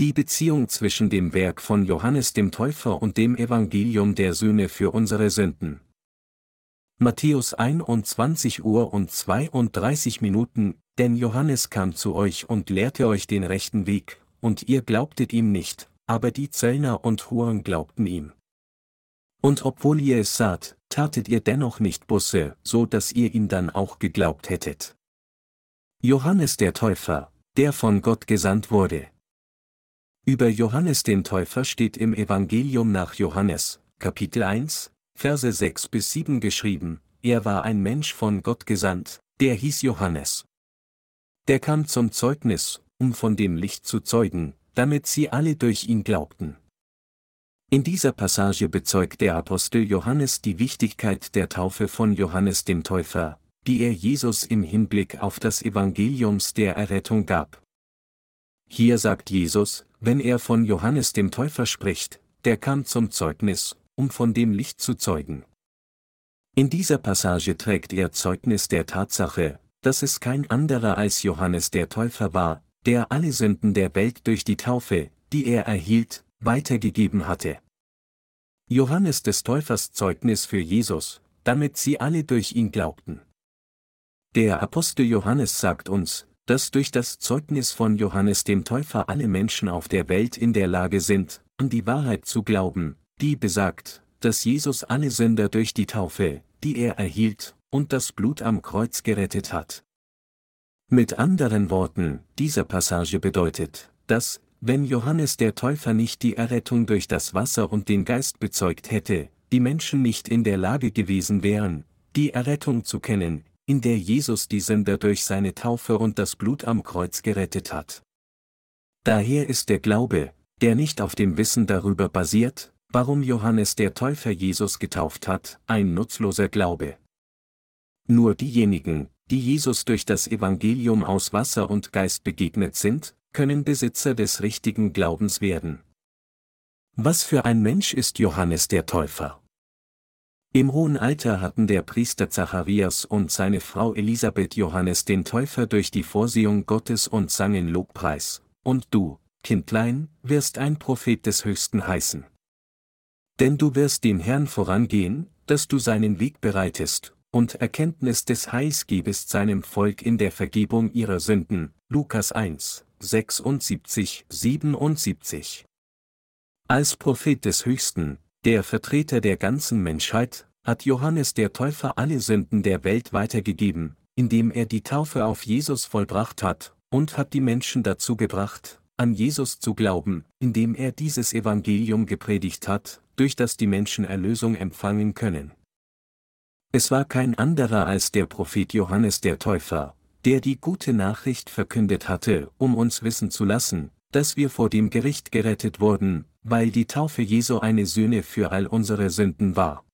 Die Beziehung zwischen dem Werk von Johannes dem Täufer und dem Evangelium der Söhne für unsere Sünden. Matthäus 21 Uhr und 32 Minuten, denn Johannes kam zu euch und lehrte euch den rechten Weg, und ihr glaubtet ihm nicht, aber die Zöllner und Huren glaubten ihm. Und obwohl ihr es saht, tatet ihr dennoch nicht Busse, so dass ihr ihm dann auch geglaubt hättet. Johannes der Täufer, der von Gott gesandt wurde. Über Johannes den Täufer steht im Evangelium nach Johannes, Kapitel 1, Verse 6 bis 7 geschrieben, er war ein Mensch von Gott gesandt, der hieß Johannes. Der kam zum Zeugnis, um von dem Licht zu zeugen, damit sie alle durch ihn glaubten. In dieser Passage bezeugt der Apostel Johannes die Wichtigkeit der Taufe von Johannes dem Täufer, die er Jesus im Hinblick auf das Evangeliums der Errettung gab. Hier sagt Jesus, wenn er von Johannes dem Täufer spricht, der kam zum Zeugnis, um von dem Licht zu zeugen. In dieser Passage trägt er Zeugnis der Tatsache, dass es kein anderer als Johannes der Täufer war, der alle Sünden der Welt durch die Taufe, die er erhielt, weitergegeben hatte. Johannes des Täufers Zeugnis für Jesus, damit sie alle durch ihn glaubten. Der Apostel Johannes sagt uns, dass durch das Zeugnis von Johannes dem Täufer alle Menschen auf der Welt in der Lage sind, an die Wahrheit zu glauben, die besagt, dass Jesus alle Sünder durch die Taufe, die er erhielt, und das Blut am Kreuz gerettet hat. Mit anderen Worten, diese Passage bedeutet, dass, wenn Johannes der Täufer nicht die Errettung durch das Wasser und den Geist bezeugt hätte, die Menschen nicht in der Lage gewesen wären, die Errettung zu kennen, in der Jesus die Sünder durch seine Taufe und das Blut am Kreuz gerettet hat. Daher ist der Glaube, der nicht auf dem Wissen darüber basiert, warum Johannes der Täufer Jesus getauft hat, ein nutzloser Glaube. Nur diejenigen, die Jesus durch das Evangelium aus Wasser und Geist begegnet sind, können Besitzer des richtigen Glaubens werden. Was für ein Mensch ist Johannes der Täufer? Im hohen Alter hatten der Priester Zacharias und seine Frau Elisabeth Johannes den Täufer durch die Vorsehung Gottes und sangen Lobpreis, und du, Kindlein, wirst ein Prophet des Höchsten heißen. Denn du wirst dem Herrn vorangehen, dass du seinen Weg bereitest, und Erkenntnis des Heils gebest seinem Volk in der Vergebung ihrer Sünden, Lukas 1, 76, 77. Als Prophet des Höchsten, der Vertreter der ganzen Menschheit, hat Johannes der Täufer alle Sünden der Welt weitergegeben, indem er die Taufe auf Jesus vollbracht hat, und hat die Menschen dazu gebracht, an Jesus zu glauben, indem er dieses Evangelium gepredigt hat, durch das die Menschen Erlösung empfangen können. Es war kein anderer als der Prophet Johannes der Täufer, der die gute Nachricht verkündet hatte, um uns wissen zu lassen, dass wir vor dem Gericht gerettet wurden, weil die Taufe Jesu eine Sühne für all unsere Sünden war.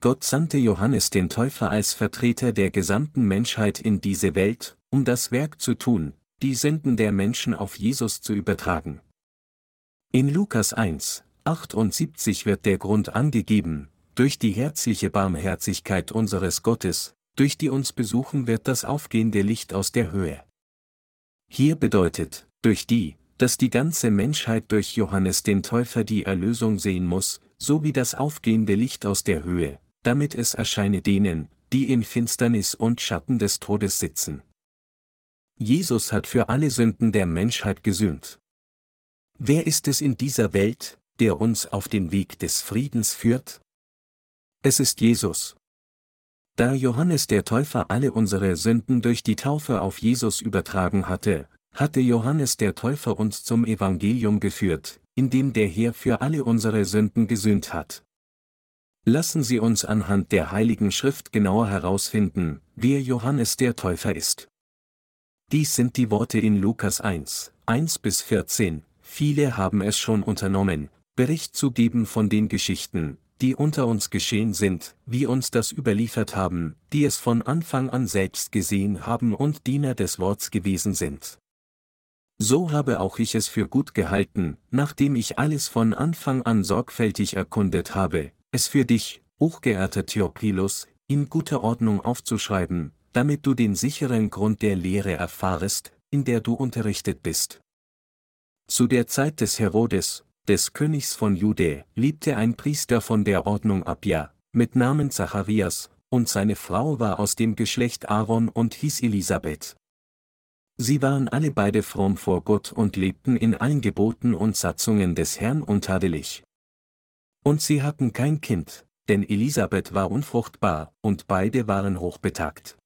Gott sandte Johannes den Täufer als Vertreter der gesamten Menschheit in diese Welt, um das Werk zu tun, die Sünden der Menschen auf Jesus zu übertragen. In Lukas 1, 78 wird der Grund angegeben, durch die herzliche Barmherzigkeit unseres Gottes, durch die uns besuchen wird das aufgehende Licht aus der Höhe. Hier bedeutet, durch die, dass die ganze Menschheit durch Johannes den Täufer die Erlösung sehen muss, so wie das aufgehende Licht aus der Höhe, damit es erscheine denen, die in Finsternis und Schatten des Todes sitzen. Jesus hat für alle Sünden der Menschheit gesühnt. Wer ist es in dieser Welt, der uns auf den Weg des Friedens führt? Es ist Jesus, da Johannes der Täufer alle unsere Sünden durch die Taufe auf Jesus übertragen hatte, hatte Johannes der Täufer uns zum Evangelium geführt, in dem der Herr für alle unsere Sünden gesühnt hat. Lassen Sie uns anhand der Heiligen Schrift genauer herausfinden, wer Johannes der Täufer ist. Dies sind die Worte in Lukas 1, 1 bis 14, viele haben es schon unternommen, Bericht zu geben von den Geschichten, die unter uns geschehen sind, wie uns das überliefert haben, die es von Anfang an selbst gesehen haben und Diener des Worts gewesen sind. So habe auch ich es für gut gehalten, nachdem ich alles von Anfang an sorgfältig erkundet habe, es für dich, hochgeehrter Theophilus, in guter Ordnung aufzuschreiben, damit du den sicheren Grund der Lehre erfahrest, in der du unterrichtet bist. Zu der Zeit des Herodes, des Königs von Jude, lebte ein Priester von der Ordnung Abia, mit Namen Zacharias, und seine Frau war aus dem Geschlecht Aaron und hieß Elisabeth. Sie waren alle beide fromm vor Gott und lebten in allen Geboten und Satzungen des Herrn untadelig. Und sie hatten kein Kind, denn Elisabeth war unfruchtbar, und beide waren hochbetagt.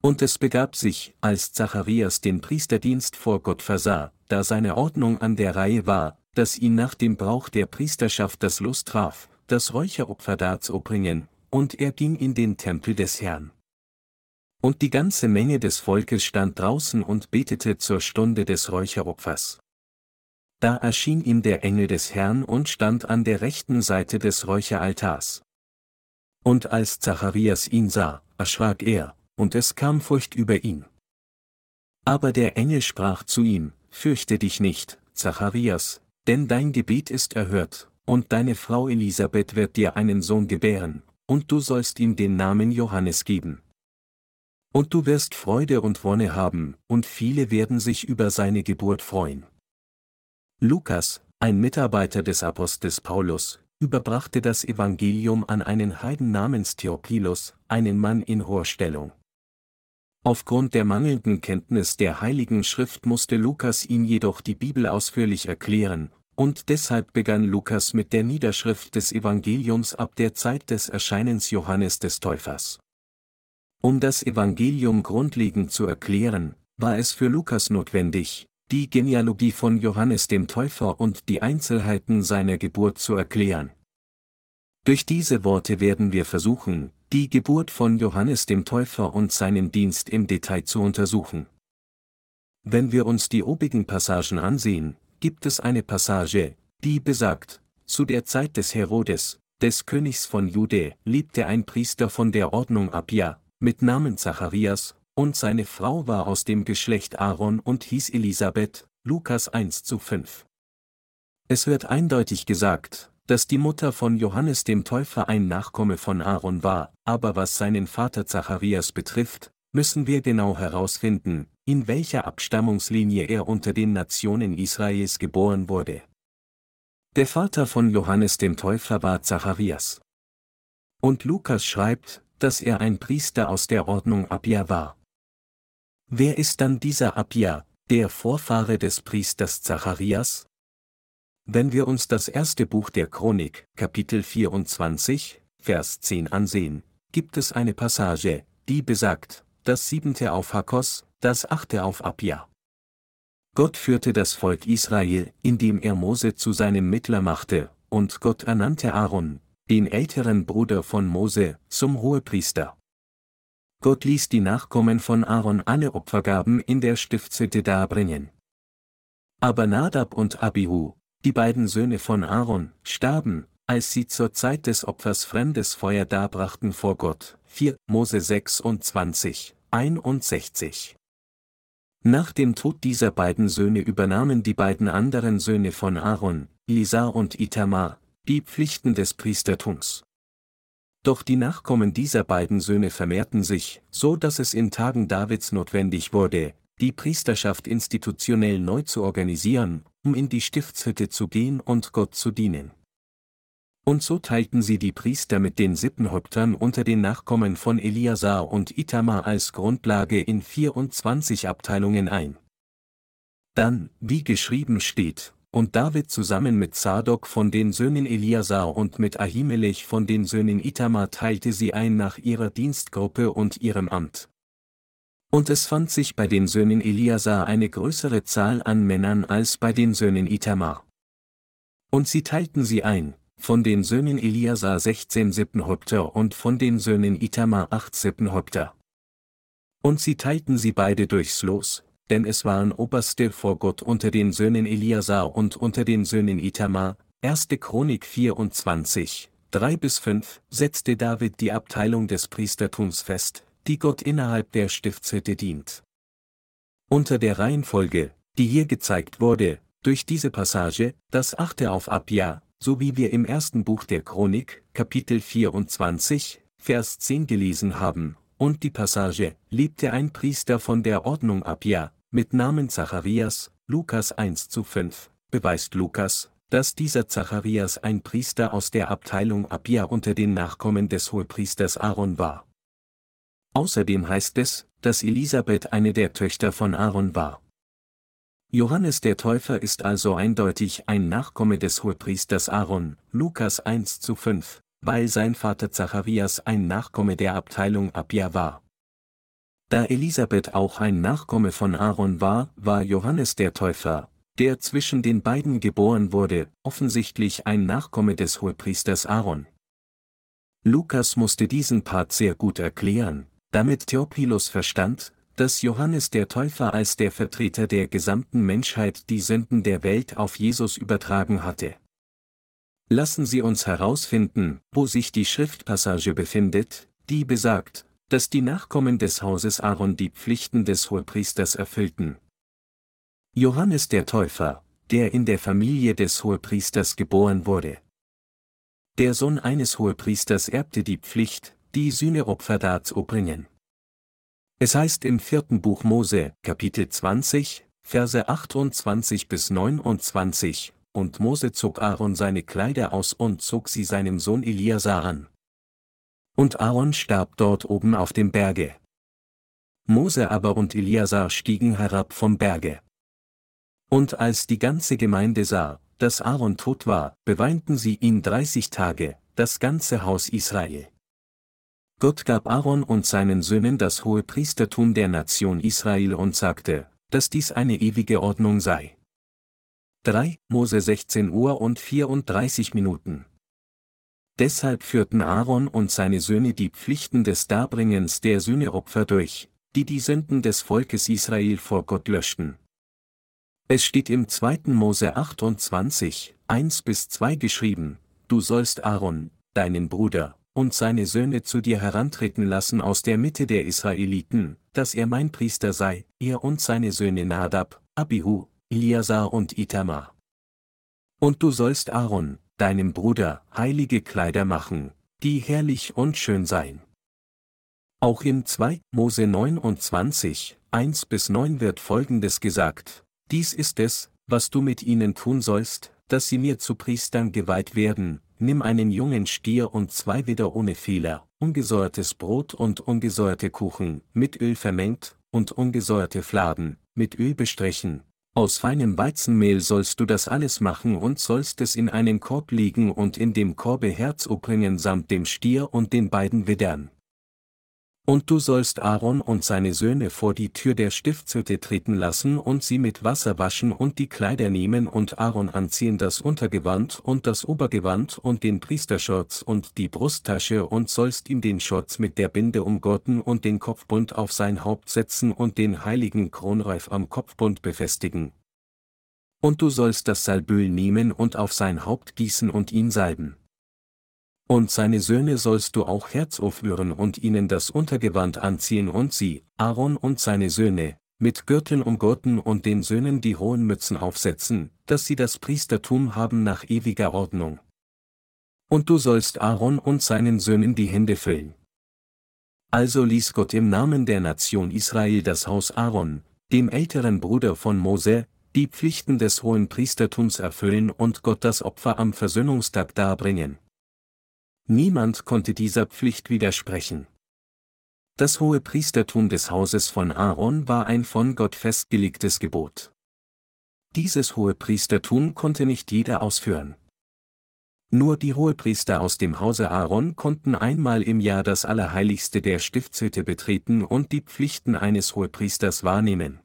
Und es begab sich, als Zacharias den Priesterdienst vor Gott versah, da seine Ordnung an der Reihe war, dass ihn nach dem Brauch der Priesterschaft das Lust traf, das Räucheropfer darzubringen, und er ging in den Tempel des Herrn. Und die ganze Menge des Volkes stand draußen und betete zur Stunde des Räucheropfers. Da erschien ihm der Engel des Herrn und stand an der rechten Seite des Räucheraltars. Und als Zacharias ihn sah, erschrak er, und es kam Furcht über ihn. Aber der Engel sprach zu ihm, Fürchte dich nicht, Zacharias, denn dein Gebet ist erhört, und deine Frau Elisabeth wird dir einen Sohn gebären, und du sollst ihm den Namen Johannes geben. Und du wirst Freude und Wonne haben, und viele werden sich über seine Geburt freuen. Lukas, ein Mitarbeiter des Apostels Paulus, überbrachte das Evangelium an einen Heiden namens Theophilus, einen Mann in hoher Stellung. Aufgrund der mangelnden Kenntnis der Heiligen Schrift musste Lukas ihm jedoch die Bibel ausführlich erklären, und deshalb begann Lukas mit der Niederschrift des Evangeliums ab der Zeit des Erscheinens Johannes des Täufers. Um das Evangelium grundlegend zu erklären, war es für Lukas notwendig, die Genealogie von Johannes dem Täufer und die Einzelheiten seiner Geburt zu erklären. Durch diese Worte werden wir versuchen, die Geburt von Johannes dem Täufer und seinen Dienst im Detail zu untersuchen. Wenn wir uns die obigen Passagen ansehen, gibt es eine Passage, die besagt, zu der Zeit des Herodes, des Königs von Jude, lebte ein Priester von der Ordnung Abia, mit Namen Zacharias, und seine Frau war aus dem Geschlecht Aaron und hieß Elisabeth, Lukas 1 zu 5. Es wird eindeutig gesagt, dass die Mutter von Johannes dem Täufer ein Nachkomme von Aaron war, aber was seinen Vater Zacharias betrifft, müssen wir genau herausfinden, in welcher Abstammungslinie er unter den Nationen Israels geboren wurde. Der Vater von Johannes dem Täufer war Zacharias. Und Lukas schreibt, dass er ein Priester aus der Ordnung Abia war. Wer ist dann dieser Abia, der Vorfahre des Priesters Zacharias? Wenn wir uns das erste Buch der Chronik, Kapitel 24, Vers 10 ansehen, gibt es eine Passage, die besagt, das siebente auf Hakos, das achte auf Abia. Gott führte das Volk Israel, indem er Mose zu seinem Mittler machte, und Gott ernannte Aaron, den älteren Bruder von Mose, zum Hohepriester. Gott ließ die Nachkommen von Aaron alle Opfergaben in der Stiftshütte darbringen. Aber Nadab und Abihu, die beiden Söhne von Aaron, starben, als sie zur Zeit des Opfers fremdes Feuer darbrachten vor Gott. 4 Mose 26, 61. Nach dem Tod dieser beiden Söhne übernahmen die beiden anderen Söhne von Aaron, Lisa und Itamar, die Pflichten des Priestertums. Doch die Nachkommen dieser beiden Söhne vermehrten sich, so dass es in Tagen Davids notwendig wurde, die Priesterschaft institutionell neu zu organisieren, um in die Stiftshütte zu gehen und Gott zu dienen. Und so teilten sie die Priester mit den Sippenhäuptern unter den Nachkommen von Eliasar und Itamar als Grundlage in 24 Abteilungen ein. Dann, wie geschrieben steht, und David zusammen mit Zadok von den Söhnen Eliasar und mit Ahimelech von den Söhnen Itamar teilte sie ein nach ihrer Dienstgruppe und ihrem Amt. Und es fand sich bei den Söhnen Eliasar eine größere Zahl an Männern als bei den Söhnen Itamar. Und sie teilten sie ein, von den Söhnen Eliasar 16 Sippenhäupter und von den Söhnen Itamar 8 Sippenhäupter. Und sie teilten sie beide durchs Los, denn es waren Oberste vor Gott unter den Söhnen Eliasar und unter den Söhnen Itamar, 1. Chronik 24, 3 bis 5, setzte David die Abteilung des Priestertums fest, die Gott innerhalb der Stiftshütte dient. Unter der Reihenfolge, die hier gezeigt wurde, durch diese Passage, das achte auf Abia, so wie wir im ersten Buch der Chronik, Kapitel 24, Vers 10 gelesen haben, und die Passage, lebte ein Priester von der Ordnung Abia, mit Namen Zacharias, Lukas 1 zu 5, beweist Lukas, dass dieser Zacharias ein Priester aus der Abteilung Abia unter den Nachkommen des Hohepriesters Aaron war. Außerdem heißt es, dass Elisabeth eine der Töchter von Aaron war. Johannes der Täufer ist also eindeutig ein Nachkomme des Hohepriesters Aaron, Lukas 1 zu 5, weil sein Vater Zacharias ein Nachkomme der Abteilung Abia war. Da Elisabeth auch ein Nachkomme von Aaron war, war Johannes der Täufer, der zwischen den beiden geboren wurde, offensichtlich ein Nachkomme des Hohepriesters Aaron. Lukas musste diesen Part sehr gut erklären, damit Theophilus verstand, dass Johannes der Täufer als der Vertreter der gesamten Menschheit die Sünden der Welt auf Jesus übertragen hatte. Lassen Sie uns herausfinden, wo sich die Schriftpassage befindet, die besagt, dass die Nachkommen des Hauses Aaron die Pflichten des Hohepriesters erfüllten. Johannes der Täufer, der in der Familie des Hohepriesters geboren wurde. Der Sohn eines Hohepriesters erbte die Pflicht, die Sühneopfer darzubringen. Es heißt im vierten Buch Mose, Kapitel 20, Verse 28 bis 29, und Mose zog Aaron seine Kleider aus und zog sie seinem Sohn Eliasar an. Und Aaron starb dort oben auf dem Berge. Mose aber und Eliasar stiegen herab vom Berge. Und als die ganze Gemeinde sah, dass Aaron tot war, beweinten sie ihn dreißig Tage, das ganze Haus Israel. Gott gab Aaron und seinen Söhnen das hohe Priestertum der Nation Israel und sagte, dass dies eine ewige Ordnung sei. 3. Mose 16 Uhr und 34 Minuten. Deshalb führten Aaron und seine Söhne die Pflichten des Darbringens der Sühneopfer durch, die die Sünden des Volkes Israel vor Gott löschten. Es steht im 2. Mose 28, 1 bis 2 geschrieben, Du sollst Aaron, deinen Bruder, und seine Söhne zu dir herantreten lassen aus der Mitte der Israeliten, dass er mein Priester sei, er und seine Söhne Nadab, Abihu, Eliasar und Itamar. Und du sollst Aaron, deinem Bruder, heilige Kleider machen, die herrlich und schön seien. Auch in 2 Mose 29, 1 bis 9 wird folgendes gesagt, dies ist es, was du mit ihnen tun sollst, dass sie mir zu Priestern geweiht werden, nimm einen jungen Stier und zwei Widder ohne Fehler, ungesäuertes Brot und ungesäuerte Kuchen, mit Öl vermengt, und ungesäuerte Fladen, mit Öl bestrichen. Aus feinem Weizenmehl sollst du das alles machen und sollst es in einen Korb legen und in dem Korbe Herz bringen samt dem Stier und den beiden Widdern. Und du sollst Aaron und seine Söhne vor die Tür der Stiftshütte treten lassen und sie mit Wasser waschen und die Kleider nehmen und Aaron anziehen das Untergewand und das Obergewand und den Priesterschutz und die Brusttasche und sollst ihm den Schutz mit der Binde umgurten und den Kopfbund auf sein Haupt setzen und den heiligen Kronreif am Kopfbund befestigen. Und du sollst das Salböl nehmen und auf sein Haupt gießen und ihn salben. Und seine Söhne sollst du auch herzaufrühren und ihnen das Untergewand anziehen und sie, Aaron und seine Söhne, mit Gürteln umgurten und den Söhnen die hohen Mützen aufsetzen, dass sie das Priestertum haben nach ewiger Ordnung. Und du sollst Aaron und seinen Söhnen die Hände füllen. Also ließ Gott im Namen der Nation Israel das Haus Aaron, dem älteren Bruder von Mose, die Pflichten des hohen Priestertums erfüllen und Gott das Opfer am Versöhnungstag darbringen. Niemand konnte dieser Pflicht widersprechen. Das hohe Priestertum des Hauses von Aaron war ein von Gott festgelegtes Gebot. Dieses hohe Priestertum konnte nicht jeder ausführen. Nur die Hohepriester aus dem Hause Aaron konnten einmal im Jahr das Allerheiligste der Stiftshütte betreten und die Pflichten eines Hohepriesters wahrnehmen.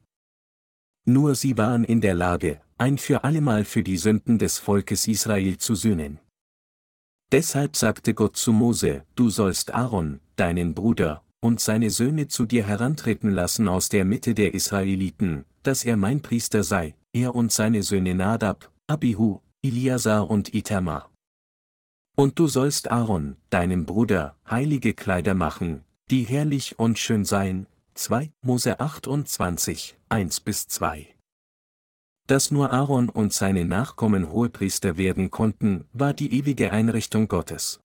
Nur sie waren in der Lage, ein für allemal für die Sünden des Volkes Israel zu sühnen. Deshalb sagte Gott zu Mose, du sollst Aaron, deinen Bruder, und seine Söhne zu dir herantreten lassen aus der Mitte der Israeliten, dass er mein Priester sei, er und seine Söhne Nadab, Abihu, Eliasar und Itamar. Und du sollst Aaron, deinem Bruder, heilige Kleider machen, die herrlich und schön seien. 2 Mose 28, 1 bis 2 dass nur Aaron und seine Nachkommen Hohepriester werden konnten, war die ewige Einrichtung Gottes.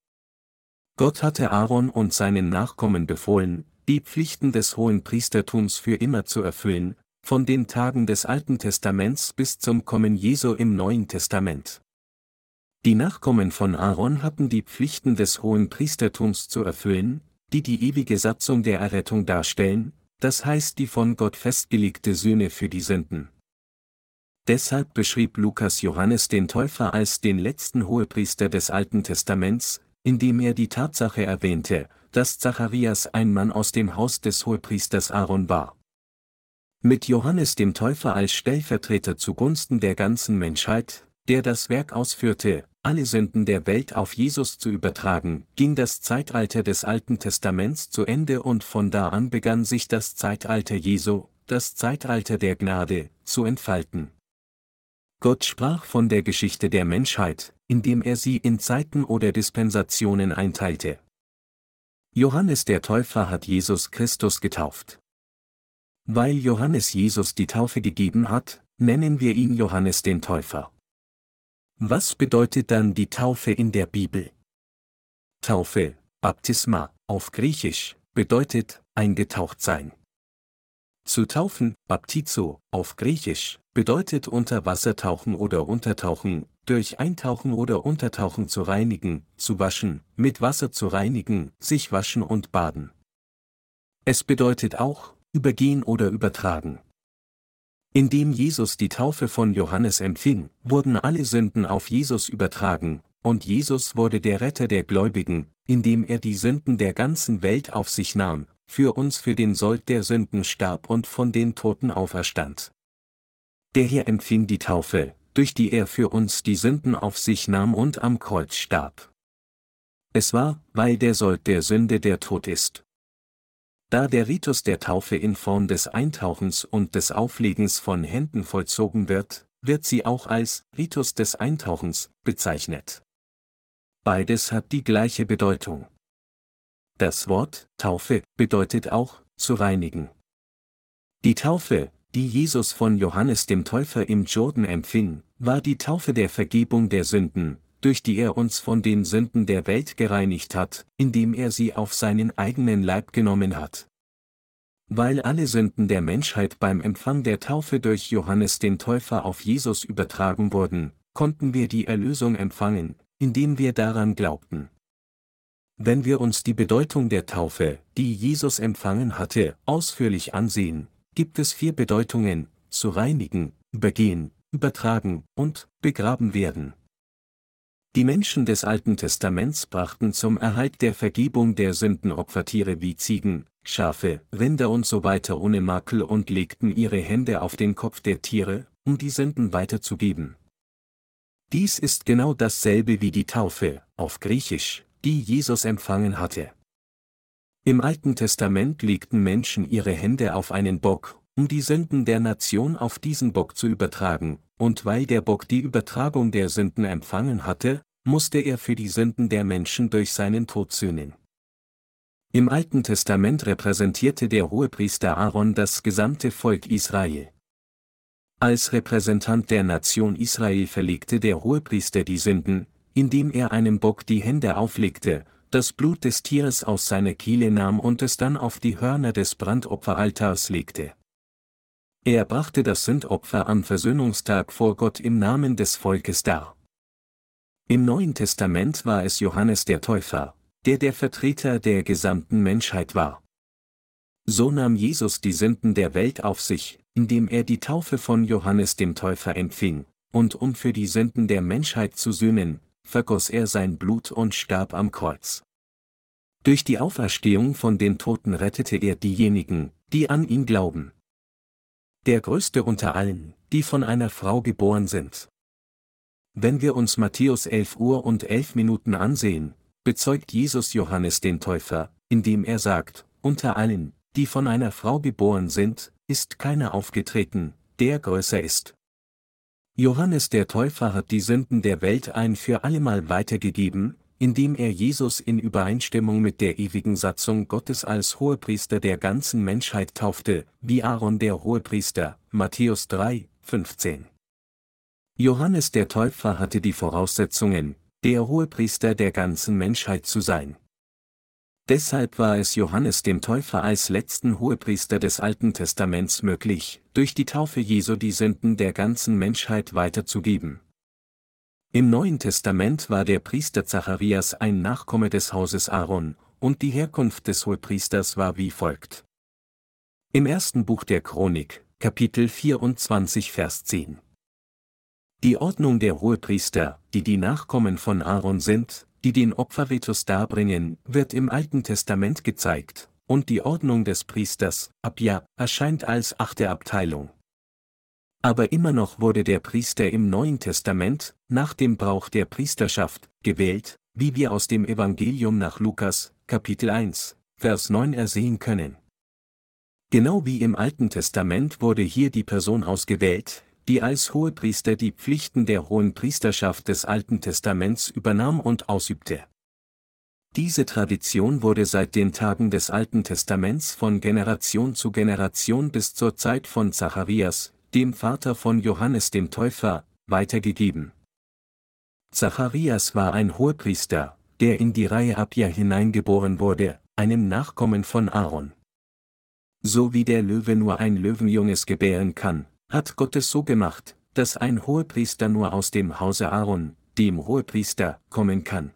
Gott hatte Aaron und seinen Nachkommen befohlen, die Pflichten des hohen Priestertums für immer zu erfüllen, von den Tagen des Alten Testaments bis zum Kommen Jesu im Neuen Testament. Die Nachkommen von Aaron hatten die Pflichten des hohen Priestertums zu erfüllen, die die ewige Satzung der Errettung darstellen, das heißt die von Gott festgelegte Sühne für die Sünden. Deshalb beschrieb Lukas Johannes den Täufer als den letzten Hohepriester des Alten Testaments, indem er die Tatsache erwähnte, dass Zacharias ein Mann aus dem Haus des Hohepriesters Aaron war. Mit Johannes dem Täufer als Stellvertreter zugunsten der ganzen Menschheit, der das Werk ausführte, alle Sünden der Welt auf Jesus zu übertragen, ging das Zeitalter des Alten Testaments zu Ende und von da an begann sich das Zeitalter Jesu, das Zeitalter der Gnade, zu entfalten. Gott sprach von der Geschichte der Menschheit, indem er sie in Zeiten oder Dispensationen einteilte. Johannes der Täufer hat Jesus Christus getauft. Weil Johannes Jesus die Taufe gegeben hat, nennen wir ihn Johannes den Täufer. Was bedeutet dann die Taufe in der Bibel? Taufe, Baptisma, auf Griechisch, bedeutet eingetaucht sein. Zu taufen, Baptizo, auf Griechisch, bedeutet unter Wasser tauchen oder untertauchen, durch Eintauchen oder Untertauchen zu reinigen, zu waschen, mit Wasser zu reinigen, sich waschen und baden. Es bedeutet auch, übergehen oder übertragen. Indem Jesus die Taufe von Johannes empfing, wurden alle Sünden auf Jesus übertragen, und Jesus wurde der Retter der Gläubigen, indem er die Sünden der ganzen Welt auf sich nahm, für uns für den Sold der Sünden starb und von den Toten auferstand. Der Herr empfing die Taufe, durch die er für uns die Sünden auf sich nahm und am Kreuz starb. Es war, weil der Sold der Sünde der Tod ist. Da der Ritus der Taufe in Form des Eintauchens und des Auflegens von Händen vollzogen wird, wird sie auch als Ritus des Eintauchens bezeichnet. Beides hat die gleiche Bedeutung. Das Wort Taufe bedeutet auch zu reinigen. Die Taufe, die Jesus von Johannes dem Täufer im Jordan empfing, war die Taufe der Vergebung der Sünden, durch die er uns von den Sünden der Welt gereinigt hat, indem er sie auf seinen eigenen Leib genommen hat. Weil alle Sünden der Menschheit beim Empfang der Taufe durch Johannes den Täufer auf Jesus übertragen wurden, konnten wir die Erlösung empfangen, indem wir daran glaubten. Wenn wir uns die Bedeutung der Taufe, die Jesus empfangen hatte, ausführlich ansehen, gibt es vier Bedeutungen, zu reinigen, übergehen, übertragen und begraben werden. Die Menschen des Alten Testaments brachten zum Erhalt der Vergebung der Sünden Opfertiere wie Ziegen, Schafe, Rinder und so weiter ohne Makel und legten ihre Hände auf den Kopf der Tiere, um die Sünden weiterzugeben. Dies ist genau dasselbe wie die Taufe, auf Griechisch, die Jesus empfangen hatte. Im Alten Testament legten Menschen ihre Hände auf einen Bock, um die Sünden der Nation auf diesen Bock zu übertragen, und weil der Bock die Übertragung der Sünden empfangen hatte, musste er für die Sünden der Menschen durch seinen Tod sühnen. Im Alten Testament repräsentierte der Hohepriester Aaron das gesamte Volk Israel. Als Repräsentant der Nation Israel verlegte der Hohepriester die Sünden, indem er einem Bock die Hände auflegte, das Blut des Tieres aus seiner Kehle nahm und es dann auf die Hörner des Brandopferaltars legte. Er brachte das Sündopfer am Versöhnungstag vor Gott im Namen des Volkes dar. Im Neuen Testament war es Johannes der Täufer, der der Vertreter der gesamten Menschheit war. So nahm Jesus die Sünden der Welt auf sich, indem er die Taufe von Johannes dem Täufer empfing, und um für die Sünden der Menschheit zu sühnen, vergoss er sein Blut und starb am Kreuz. Durch die Auferstehung von den Toten rettete er diejenigen, die an ihn glauben. Der größte unter allen, die von einer Frau geboren sind. Wenn wir uns Matthäus 11 Uhr und 11 Minuten ansehen, bezeugt Jesus Johannes den Täufer, indem er sagt, unter allen, die von einer Frau geboren sind, ist keiner aufgetreten, der größer ist. Johannes der Täufer hat die Sünden der Welt ein für allemal weitergegeben, indem er Jesus in Übereinstimmung mit der ewigen Satzung Gottes als Hohepriester der ganzen Menschheit taufte, wie Aaron der Hohepriester, Matthäus 3, 15. Johannes der Täufer hatte die Voraussetzungen, der Hohepriester der ganzen Menschheit zu sein. Deshalb war es Johannes dem Täufer als letzten Hohepriester des Alten Testaments möglich, durch die Taufe Jesu die Sünden der ganzen Menschheit weiterzugeben. Im Neuen Testament war der Priester Zacharias ein Nachkomme des Hauses Aaron, und die Herkunft des Hohepriesters war wie folgt. Im ersten Buch der Chronik, Kapitel 24, Vers 10. Die Ordnung der Hohepriester, die die Nachkommen von Aaron sind, die den Opferritus darbringen, wird im Alten Testament gezeigt, und die Ordnung des Priesters, Abja, erscheint als achte Abteilung. Aber immer noch wurde der Priester im Neuen Testament, nach dem Brauch der Priesterschaft, gewählt, wie wir aus dem Evangelium nach Lukas, Kapitel 1, Vers 9 ersehen können. Genau wie im Alten Testament wurde hier die Person ausgewählt, die als Hohepriester die Pflichten der hohen Priesterschaft des Alten Testaments übernahm und ausübte. Diese Tradition wurde seit den Tagen des Alten Testaments von Generation zu Generation bis zur Zeit von Zacharias, dem Vater von Johannes dem Täufer, weitergegeben. Zacharias war ein Hohepriester, der in die Reihe Abia hineingeboren wurde, einem Nachkommen von Aaron. So wie der Löwe nur ein Löwenjunges gebären kann, hat Gott es so gemacht, dass ein Hohepriester nur aus dem Hause Aaron, dem Hohepriester, kommen kann.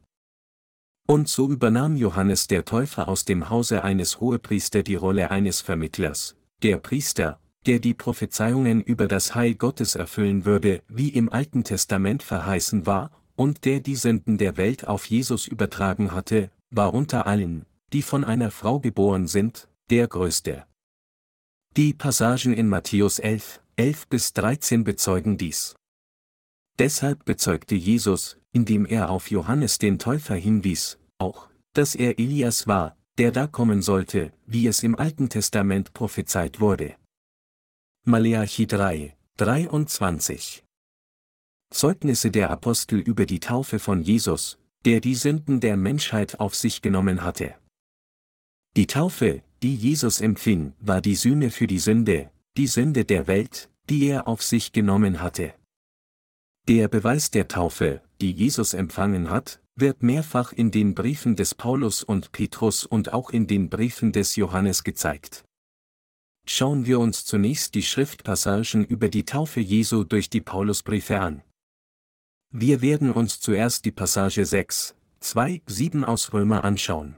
Und so übernahm Johannes der Täufer aus dem Hause eines Hohepriester die Rolle eines Vermittlers, der Priester, der die Prophezeiungen über das Heil Gottes erfüllen würde, wie im Alten Testament verheißen war, und der die Sünden der Welt auf Jesus übertragen hatte, war unter allen, die von einer Frau geboren sind, der Größte. Die Passagen in Matthäus 11, 11 bis 13 bezeugen dies. Deshalb bezeugte Jesus, indem er auf Johannes den Täufer hinwies, auch, dass er Elias war, der da kommen sollte, wie es im Alten Testament prophezeit wurde. Maleachi 3, 23 Zeugnisse der Apostel über die Taufe von Jesus, der die Sünden der Menschheit auf sich genommen hatte. Die Taufe, die Jesus empfing, war die Sühne für die Sünde, die Sünde der Welt, die er auf sich genommen hatte. Der Beweis der Taufe, die Jesus empfangen hat, wird mehrfach in den Briefen des Paulus und Petrus und auch in den Briefen des Johannes gezeigt. Schauen wir uns zunächst die Schriftpassagen über die Taufe Jesu durch die Paulusbriefe an. Wir werden uns zuerst die Passage 6, 2, 7 aus Römer anschauen.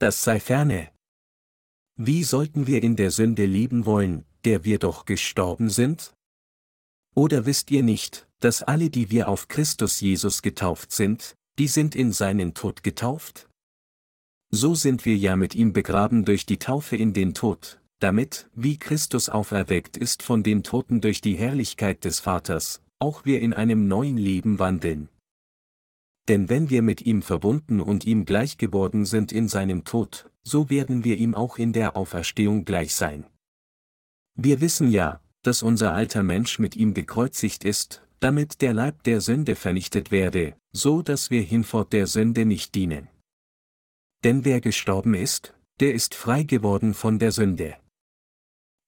Das sei ferne, wie sollten wir in der Sünde leben wollen, der wir doch gestorben sind? Oder wisst ihr nicht, dass alle, die wir auf Christus Jesus getauft sind, die sind in seinen Tod getauft? So sind wir ja mit ihm begraben durch die Taufe in den Tod, damit, wie Christus auferweckt ist von den Toten durch die Herrlichkeit des Vaters, auch wir in einem neuen Leben wandeln. Denn wenn wir mit ihm verbunden und ihm gleich geworden sind in seinem Tod, so werden wir ihm auch in der Auferstehung gleich sein. Wir wissen ja, dass unser alter Mensch mit ihm gekreuzigt ist, damit der Leib der Sünde vernichtet werde, so dass wir hinfort der Sünde nicht dienen. Denn wer gestorben ist, der ist frei geworden von der Sünde.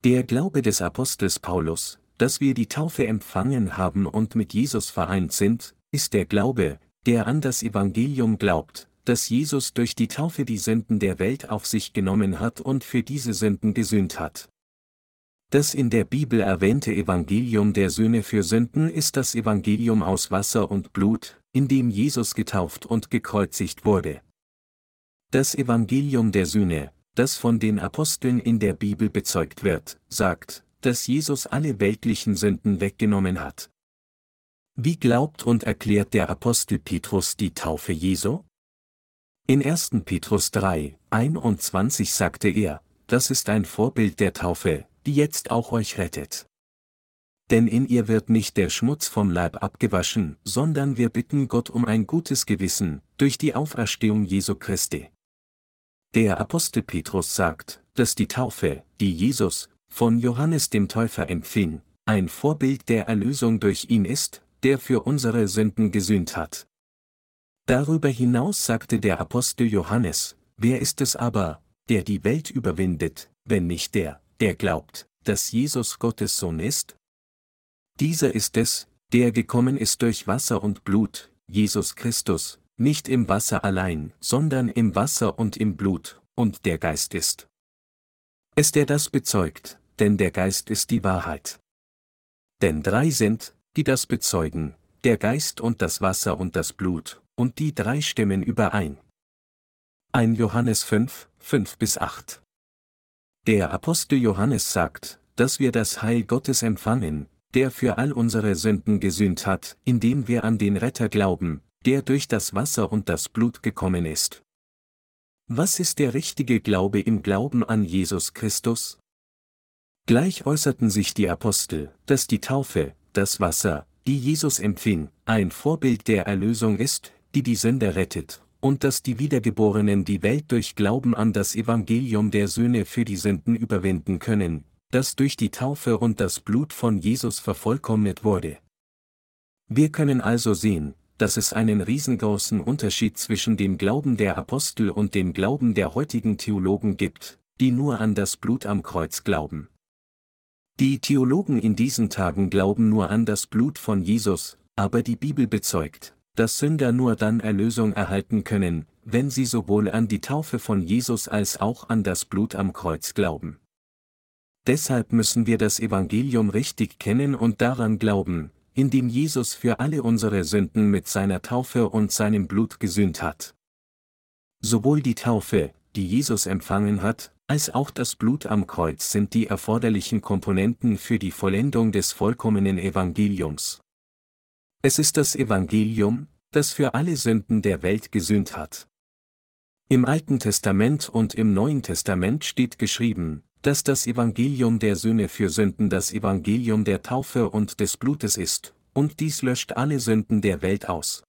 Der Glaube des Apostels Paulus, dass wir die Taufe empfangen haben und mit Jesus vereint sind, ist der Glaube, der an das Evangelium glaubt, dass Jesus durch die Taufe die Sünden der Welt auf sich genommen hat und für diese Sünden gesühnt hat. Das in der Bibel erwähnte Evangelium der Söhne für Sünden ist das Evangelium aus Wasser und Blut, in dem Jesus getauft und gekreuzigt wurde. Das Evangelium der Sühne, das von den Aposteln in der Bibel bezeugt wird, sagt, dass Jesus alle weltlichen Sünden weggenommen hat. Wie glaubt und erklärt der Apostel Petrus die Taufe Jesu? In 1. Petrus 3, 21 sagte er, das ist ein Vorbild der Taufe, die jetzt auch euch rettet. Denn in ihr wird nicht der Schmutz vom Leib abgewaschen, sondern wir bitten Gott um ein gutes Gewissen, durch die Auferstehung Jesu Christi. Der Apostel Petrus sagt, dass die Taufe, die Jesus, von Johannes dem Täufer empfing, ein Vorbild der Erlösung durch ihn ist, der für unsere Sünden gesühnt hat. Darüber hinaus sagte der Apostel Johannes, wer ist es aber, der die Welt überwindet, wenn nicht der, der glaubt, dass Jesus Gottes Sohn ist? Dieser ist es, der gekommen ist durch Wasser und Blut, Jesus Christus, nicht im Wasser allein, sondern im Wasser und im Blut, und der Geist ist. Es der das bezeugt, denn der Geist ist die Wahrheit. Denn drei sind, die das bezeugen, der Geist und das Wasser und das Blut, und die drei stimmen überein. 1 Johannes 5, 5 bis 8. Der Apostel Johannes sagt, dass wir das Heil Gottes empfangen, der für all unsere Sünden gesühnt hat, indem wir an den Retter glauben, der durch das Wasser und das Blut gekommen ist. Was ist der richtige Glaube im Glauben an Jesus Christus? Gleich äußerten sich die Apostel, dass die Taufe, das Wasser, die Jesus empfing, ein Vorbild der Erlösung ist, die die Sünder rettet, und dass die Wiedergeborenen die Welt durch Glauben an das Evangelium der Söhne für die Sünden überwinden können, das durch die Taufe und das Blut von Jesus vervollkommnet wurde. Wir können also sehen, dass es einen riesengroßen Unterschied zwischen dem Glauben der Apostel und dem Glauben der heutigen Theologen gibt, die nur an das Blut am Kreuz glauben. Die Theologen in diesen Tagen glauben nur an das Blut von Jesus, aber die Bibel bezeugt, dass Sünder nur dann Erlösung erhalten können, wenn sie sowohl an die Taufe von Jesus als auch an das Blut am Kreuz glauben. Deshalb müssen wir das Evangelium richtig kennen und daran glauben, indem Jesus für alle unsere Sünden mit seiner Taufe und seinem Blut gesühnt hat. Sowohl die Taufe, die Jesus empfangen hat, als auch das Blut am Kreuz sind die erforderlichen Komponenten für die Vollendung des vollkommenen Evangeliums. Es ist das Evangelium, das für alle Sünden der Welt gesühnt hat. Im Alten Testament und im Neuen Testament steht geschrieben, dass das Evangelium der Söhne für Sünden das Evangelium der Taufe und des Blutes ist, und dies löscht alle Sünden der Welt aus.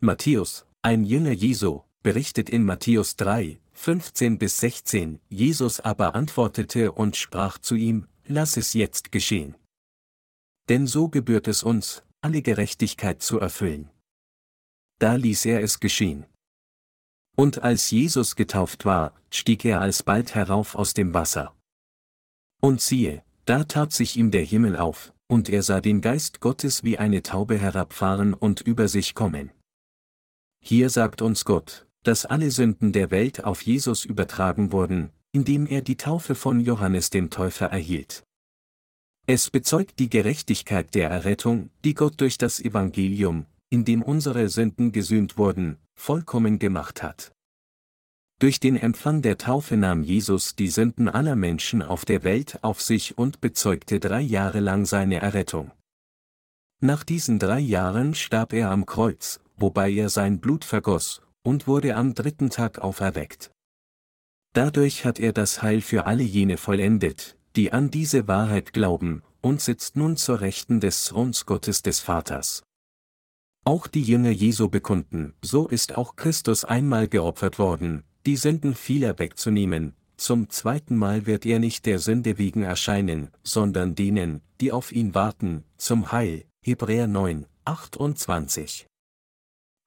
Matthäus, ein Jünger Jesu, berichtet in Matthäus 3, 15 bis 16, Jesus aber antwortete und sprach zu ihm, Lass es jetzt geschehen. Denn so gebührt es uns, alle Gerechtigkeit zu erfüllen. Da ließ er es geschehen. Und als Jesus getauft war, stieg er alsbald herauf aus dem Wasser. Und siehe, da tat sich ihm der Himmel auf, und er sah den Geist Gottes wie eine Taube herabfahren und über sich kommen. Hier sagt uns Gott, dass alle Sünden der Welt auf Jesus übertragen wurden, indem er die Taufe von Johannes dem Täufer erhielt. Es bezeugt die Gerechtigkeit der Errettung, die Gott durch das Evangelium, in dem unsere Sünden gesühnt wurden, vollkommen gemacht hat. Durch den Empfang der Taufe nahm Jesus die Sünden aller Menschen auf der Welt auf sich und bezeugte drei Jahre lang seine Errettung. Nach diesen drei Jahren starb er am Kreuz, wobei er sein Blut vergoss, und wurde am dritten Tag auferweckt. Dadurch hat er das Heil für alle jene vollendet, die an diese Wahrheit glauben, und sitzt nun zur Rechten des Throns Gottes des Vaters. Auch die Jünger Jesu bekunden, so ist auch Christus einmal geopfert worden, die Sünden vieler wegzunehmen, zum zweiten Mal wird er nicht der Sünde wegen erscheinen, sondern denen, die auf ihn warten, zum Heil. Hebräer 9, 28.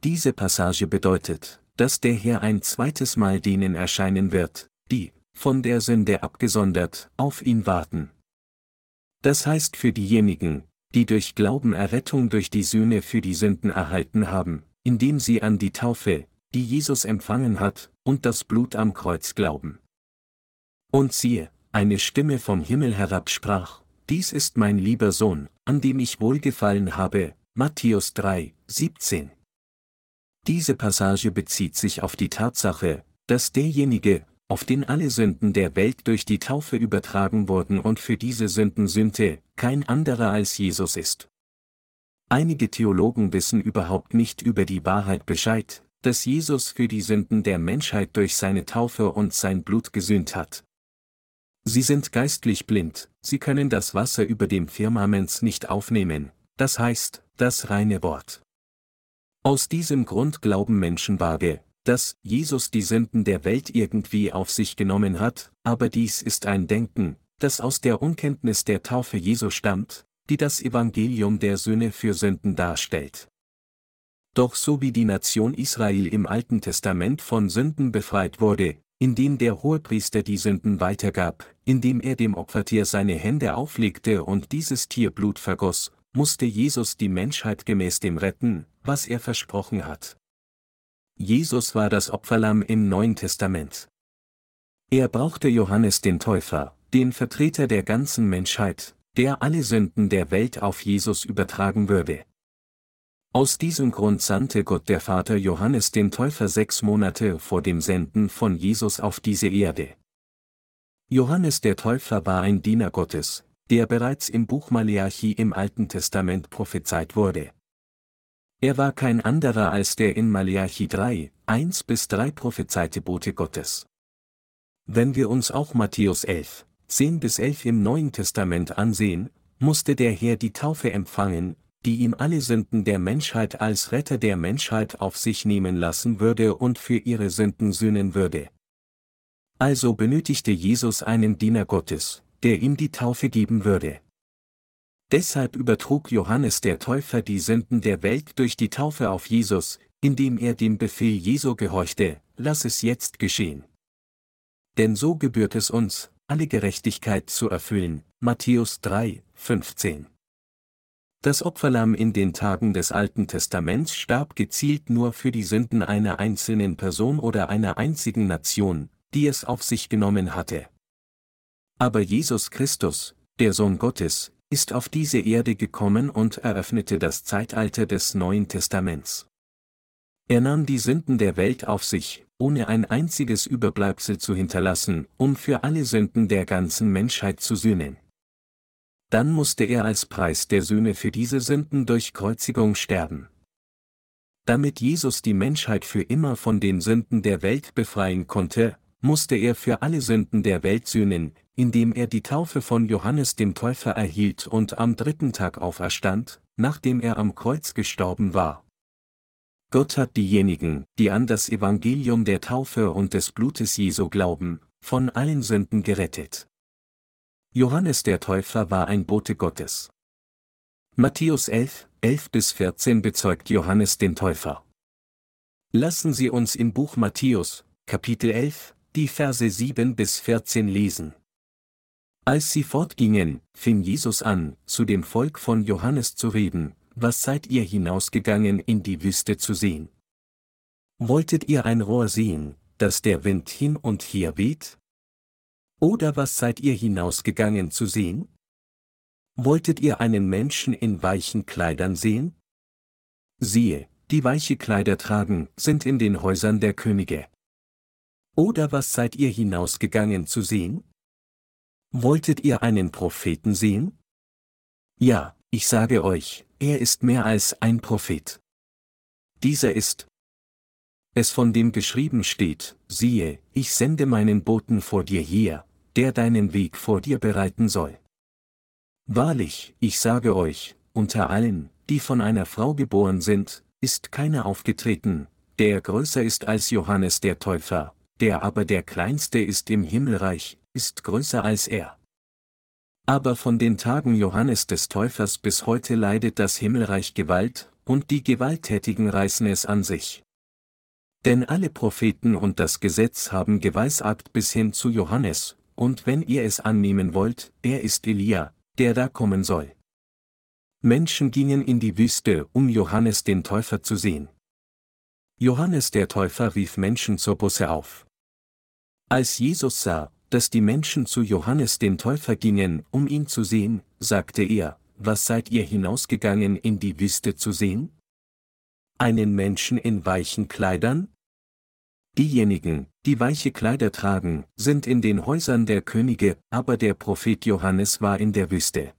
Diese Passage bedeutet, dass der Herr ein zweites Mal denen erscheinen wird, die, von der Sünde abgesondert, auf ihn warten. Das heißt für diejenigen, die durch Glauben Errettung durch die Sühne für die Sünden erhalten haben, indem sie an die Taufe, die Jesus empfangen hat, und das Blut am Kreuz glauben. Und siehe, eine Stimme vom Himmel herab sprach, dies ist mein lieber Sohn, an dem ich wohlgefallen habe, Matthäus 3, 17. Diese Passage bezieht sich auf die Tatsache, dass derjenige, auf den alle Sünden der Welt durch die Taufe übertragen wurden und für diese Sünden sühnte, kein anderer als Jesus ist. Einige Theologen wissen überhaupt nicht über die Wahrheit Bescheid, dass Jesus für die Sünden der Menschheit durch seine Taufe und sein Blut gesühnt hat. Sie sind geistlich blind, sie können das Wasser über dem Firmament nicht aufnehmen, das heißt, das reine Wort. Aus diesem Grund glauben Menschen vage, dass Jesus die Sünden der Welt irgendwie auf sich genommen hat, aber dies ist ein Denken, das aus der Unkenntnis der Taufe Jesu stammt, die das Evangelium der Söhne für Sünden darstellt. Doch so wie die Nation Israel im Alten Testament von Sünden befreit wurde, indem der Hohepriester die Sünden weitergab, indem er dem Opfertier seine Hände auflegte und dieses Tier Blut vergoss, musste Jesus die Menschheit gemäß dem retten, was er versprochen hat. Jesus war das Opferlamm im Neuen Testament. Er brauchte Johannes den Täufer, den Vertreter der ganzen Menschheit, der alle Sünden der Welt auf Jesus übertragen würde. Aus diesem Grund sandte Gott der Vater Johannes den Täufer sechs Monate vor dem Senden von Jesus auf diese Erde. Johannes der Täufer war ein Diener Gottes, der bereits im Buch Maleachi im Alten Testament prophezeit wurde. Er war kein anderer als der in Maleachi 3, 1 bis 3 prophezeite Bote Gottes. Wenn wir uns auch Matthäus 11, 10 bis 11 im Neuen Testament ansehen, musste der Herr die Taufe empfangen, die ihm alle Sünden der Menschheit als Retter der Menschheit auf sich nehmen lassen würde und für ihre Sünden sühnen würde. Also benötigte Jesus einen Diener Gottes, der ihm die Taufe geben würde. Deshalb übertrug Johannes der Täufer die Sünden der Welt durch die Taufe auf Jesus, indem er dem Befehl Jesu gehorchte, lass es jetzt geschehen. Denn so gebührt es uns, alle Gerechtigkeit zu erfüllen, Matthäus 3, 15. Das Opferlamm in den Tagen des Alten Testaments starb gezielt nur für die Sünden einer einzelnen Person oder einer einzigen Nation, die es auf sich genommen hatte. Aber Jesus Christus, der Sohn Gottes, ist auf diese Erde gekommen und eröffnete das Zeitalter des Neuen Testaments. Er nahm die Sünden der Welt auf sich, ohne ein einziges Überbleibsel zu hinterlassen, um für alle Sünden der ganzen Menschheit zu sühnen dann musste er als Preis der Sühne für diese Sünden durch Kreuzigung sterben. Damit Jesus die Menschheit für immer von den Sünden der Welt befreien konnte, musste er für alle Sünden der Welt sühnen, indem er die Taufe von Johannes dem Täufer erhielt und am dritten Tag auferstand, nachdem er am Kreuz gestorben war. Gott hat diejenigen, die an das Evangelium der Taufe und des Blutes Jesu glauben, von allen Sünden gerettet. Johannes der Täufer war ein Bote Gottes. Matthäus 11, 11 bis 14 bezeugt Johannes den Täufer. Lassen Sie uns im Buch Matthäus, Kapitel 11, die Verse 7 bis 14 lesen. Als sie fortgingen, fing Jesus an, zu dem Volk von Johannes zu reden, was seid ihr hinausgegangen in die Wüste zu sehen? Wolltet ihr ein Rohr sehen, das der Wind hin und her weht? Oder was seid ihr hinausgegangen zu sehen? Wolltet ihr einen Menschen in weichen Kleidern sehen? Siehe, die weiche Kleider tragen, sind in den Häusern der Könige. Oder was seid ihr hinausgegangen zu sehen? Wolltet ihr einen Propheten sehen? Ja, ich sage euch, er ist mehr als ein Prophet. Dieser ist, es von dem geschrieben steht, siehe, ich sende meinen Boten vor dir her, der deinen Weg vor dir bereiten soll. Wahrlich, ich sage euch, unter allen, die von einer Frau geboren sind, ist keiner aufgetreten, der größer ist als Johannes der Täufer, der aber der kleinste ist im Himmelreich, ist größer als er. Aber von den Tagen Johannes des Täufers bis heute leidet das Himmelreich Gewalt, und die Gewalttätigen reißen es an sich. Denn alle Propheten und das Gesetz haben geweissagt bis hin zu Johannes, und wenn ihr es annehmen wollt, er ist Elia, der da kommen soll. Menschen gingen in die Wüste, um Johannes den Täufer zu sehen. Johannes der Täufer rief Menschen zur Busse auf. Als Jesus sah, dass die Menschen zu Johannes den Täufer gingen, um ihn zu sehen, sagte er, was seid ihr hinausgegangen in die Wüste zu sehen? Einen Menschen in weichen Kleidern? Diejenigen, die weiche Kleider tragen, sind in den Häusern der Könige, aber der Prophet Johannes war in der Wüste.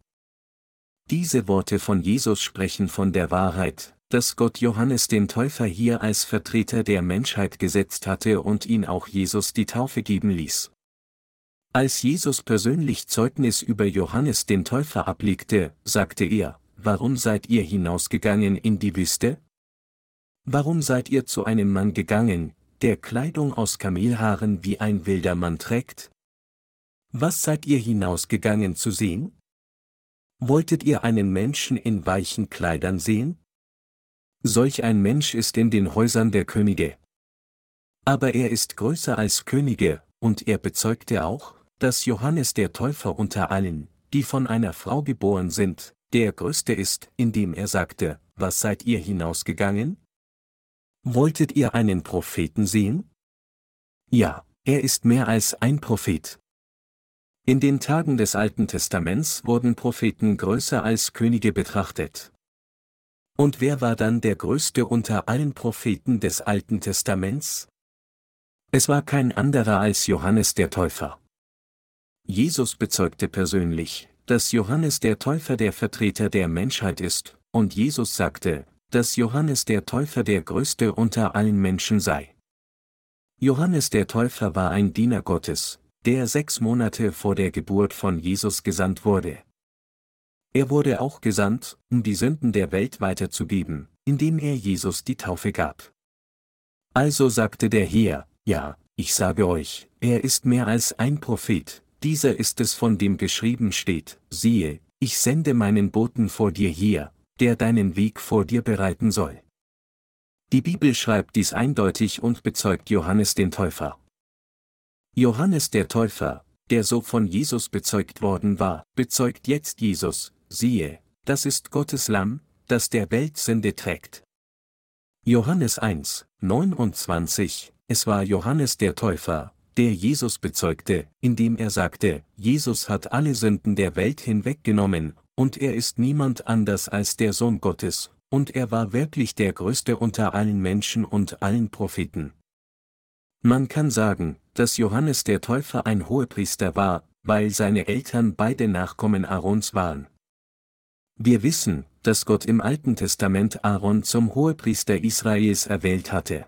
Diese Worte von Jesus sprechen von der Wahrheit, dass Gott Johannes den Täufer hier als Vertreter der Menschheit gesetzt hatte und ihn auch Jesus die Taufe geben ließ. Als Jesus persönlich Zeugnis über Johannes den Täufer ablegte, sagte er, Warum seid ihr hinausgegangen in die Wüste? Warum seid ihr zu einem Mann gegangen, der Kleidung aus Kamelhaaren wie ein wilder Mann trägt? Was seid ihr hinausgegangen zu sehen? Wolltet ihr einen Menschen in weichen Kleidern sehen? Solch ein Mensch ist in den Häusern der Könige. Aber er ist größer als Könige, und er bezeugte auch, dass Johannes der Täufer unter allen, die von einer Frau geboren sind, der größte ist, indem er sagte, was seid ihr hinausgegangen? Wolltet ihr einen Propheten sehen? Ja, er ist mehr als ein Prophet. In den Tagen des Alten Testaments wurden Propheten größer als Könige betrachtet. Und wer war dann der größte unter allen Propheten des Alten Testaments? Es war kein anderer als Johannes der Täufer. Jesus bezeugte persönlich, dass Johannes der Täufer der Vertreter der Menschheit ist, und Jesus sagte, dass Johannes der Täufer der größte unter allen Menschen sei. Johannes der Täufer war ein Diener Gottes, der sechs Monate vor der Geburt von Jesus gesandt wurde. Er wurde auch gesandt, um die Sünden der Welt weiterzugeben, indem er Jesus die Taufe gab. Also sagte der Herr, ja, ich sage euch, er ist mehr als ein Prophet, dieser ist es von dem geschrieben steht, siehe, ich sende meinen Boten vor dir hier, der deinen Weg vor dir bereiten soll. Die Bibel schreibt dies eindeutig und bezeugt Johannes den Täufer. Johannes der Täufer, der so von Jesus bezeugt worden war, bezeugt jetzt Jesus, siehe, das ist Gottes Lamm, das der Welt Sünde trägt. Johannes 1, 29, es war Johannes der Täufer, der Jesus bezeugte, indem er sagte, Jesus hat alle Sünden der Welt hinweggenommen, und er ist niemand anders als der Sohn Gottes, und er war wirklich der Größte unter allen Menschen und allen Propheten. Man kann sagen, dass Johannes der Täufer ein Hohepriester war, weil seine Eltern beide Nachkommen Aarons waren. Wir wissen, dass Gott im Alten Testament Aaron zum Hohepriester Israels erwählt hatte.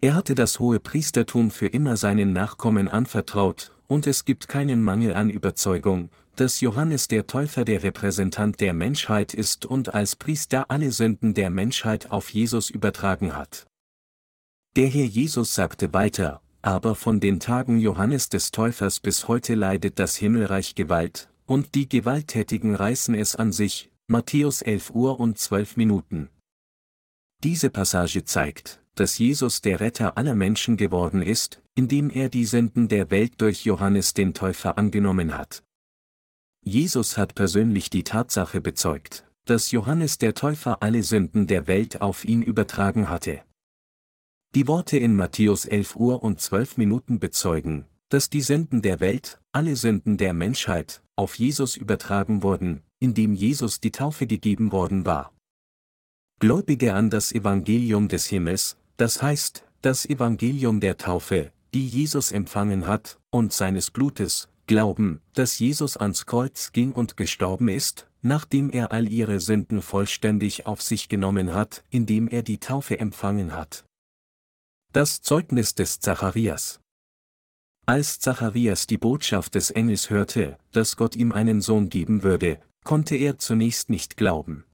Er hatte das hohe Priestertum für immer seinen Nachkommen anvertraut, und es gibt keinen Mangel an Überzeugung, dass Johannes der Täufer der Repräsentant der Menschheit ist und als Priester alle Sünden der Menschheit auf Jesus übertragen hat. Der Herr Jesus sagte weiter, aber von den Tagen Johannes des Täufers bis heute leidet das Himmelreich Gewalt, und die Gewalttätigen reißen es an sich, Matthäus 11 Uhr und 12 Minuten. Diese Passage zeigt, dass Jesus der Retter aller Menschen geworden ist, indem er die Sünden der Welt durch Johannes den Täufer angenommen hat. Jesus hat persönlich die Tatsache bezeugt, dass Johannes der Täufer alle Sünden der Welt auf ihn übertragen hatte. Die Worte in Matthäus 11 Uhr und 12 Minuten bezeugen, dass die Sünden der Welt, alle Sünden der Menschheit, auf Jesus übertragen wurden, indem Jesus die Taufe gegeben worden war. Gläubige an das Evangelium des Himmels, das heißt, das Evangelium der Taufe, die Jesus empfangen hat, und seines Blutes, glauben, dass Jesus ans Kreuz ging und gestorben ist, nachdem er all ihre Sünden vollständig auf sich genommen hat, indem er die Taufe empfangen hat. Das Zeugnis des Zacharias Als Zacharias die Botschaft des Engels hörte, dass Gott ihm einen Sohn geben würde, konnte er zunächst nicht glauben.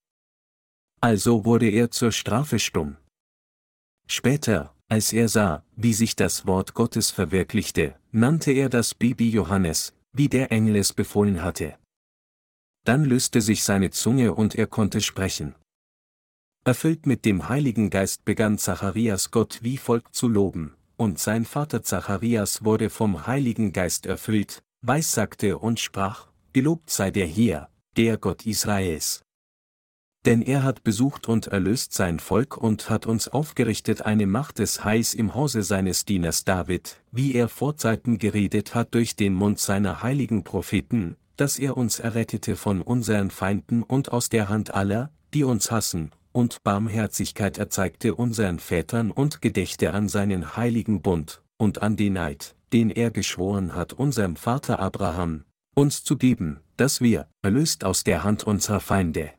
Also wurde er zur Strafe stumm. Später, als er sah, wie sich das Wort Gottes verwirklichte, nannte er das Baby Johannes, wie der Engel es befohlen hatte. Dann löste sich seine Zunge und er konnte sprechen. Erfüllt mit dem Heiligen Geist begann Zacharias Gott wie folgt zu loben, und sein Vater Zacharias wurde vom Heiligen Geist erfüllt, weissagte und sprach, Gelobt sei der hier, der Gott Israels. Denn er hat besucht und erlöst sein Volk und hat uns aufgerichtet eine Macht des Heils im Hause seines Dieners David, wie er vor Zeiten geredet hat durch den Mund seiner heiligen Propheten, dass er uns errettete von unseren Feinden und aus der Hand aller, die uns hassen, und Barmherzigkeit erzeigte unseren Vätern und gedächte an seinen heiligen Bund, und an den Neid, den er geschworen hat unserem Vater Abraham, uns zu geben, dass wir, erlöst aus der Hand unserer Feinde,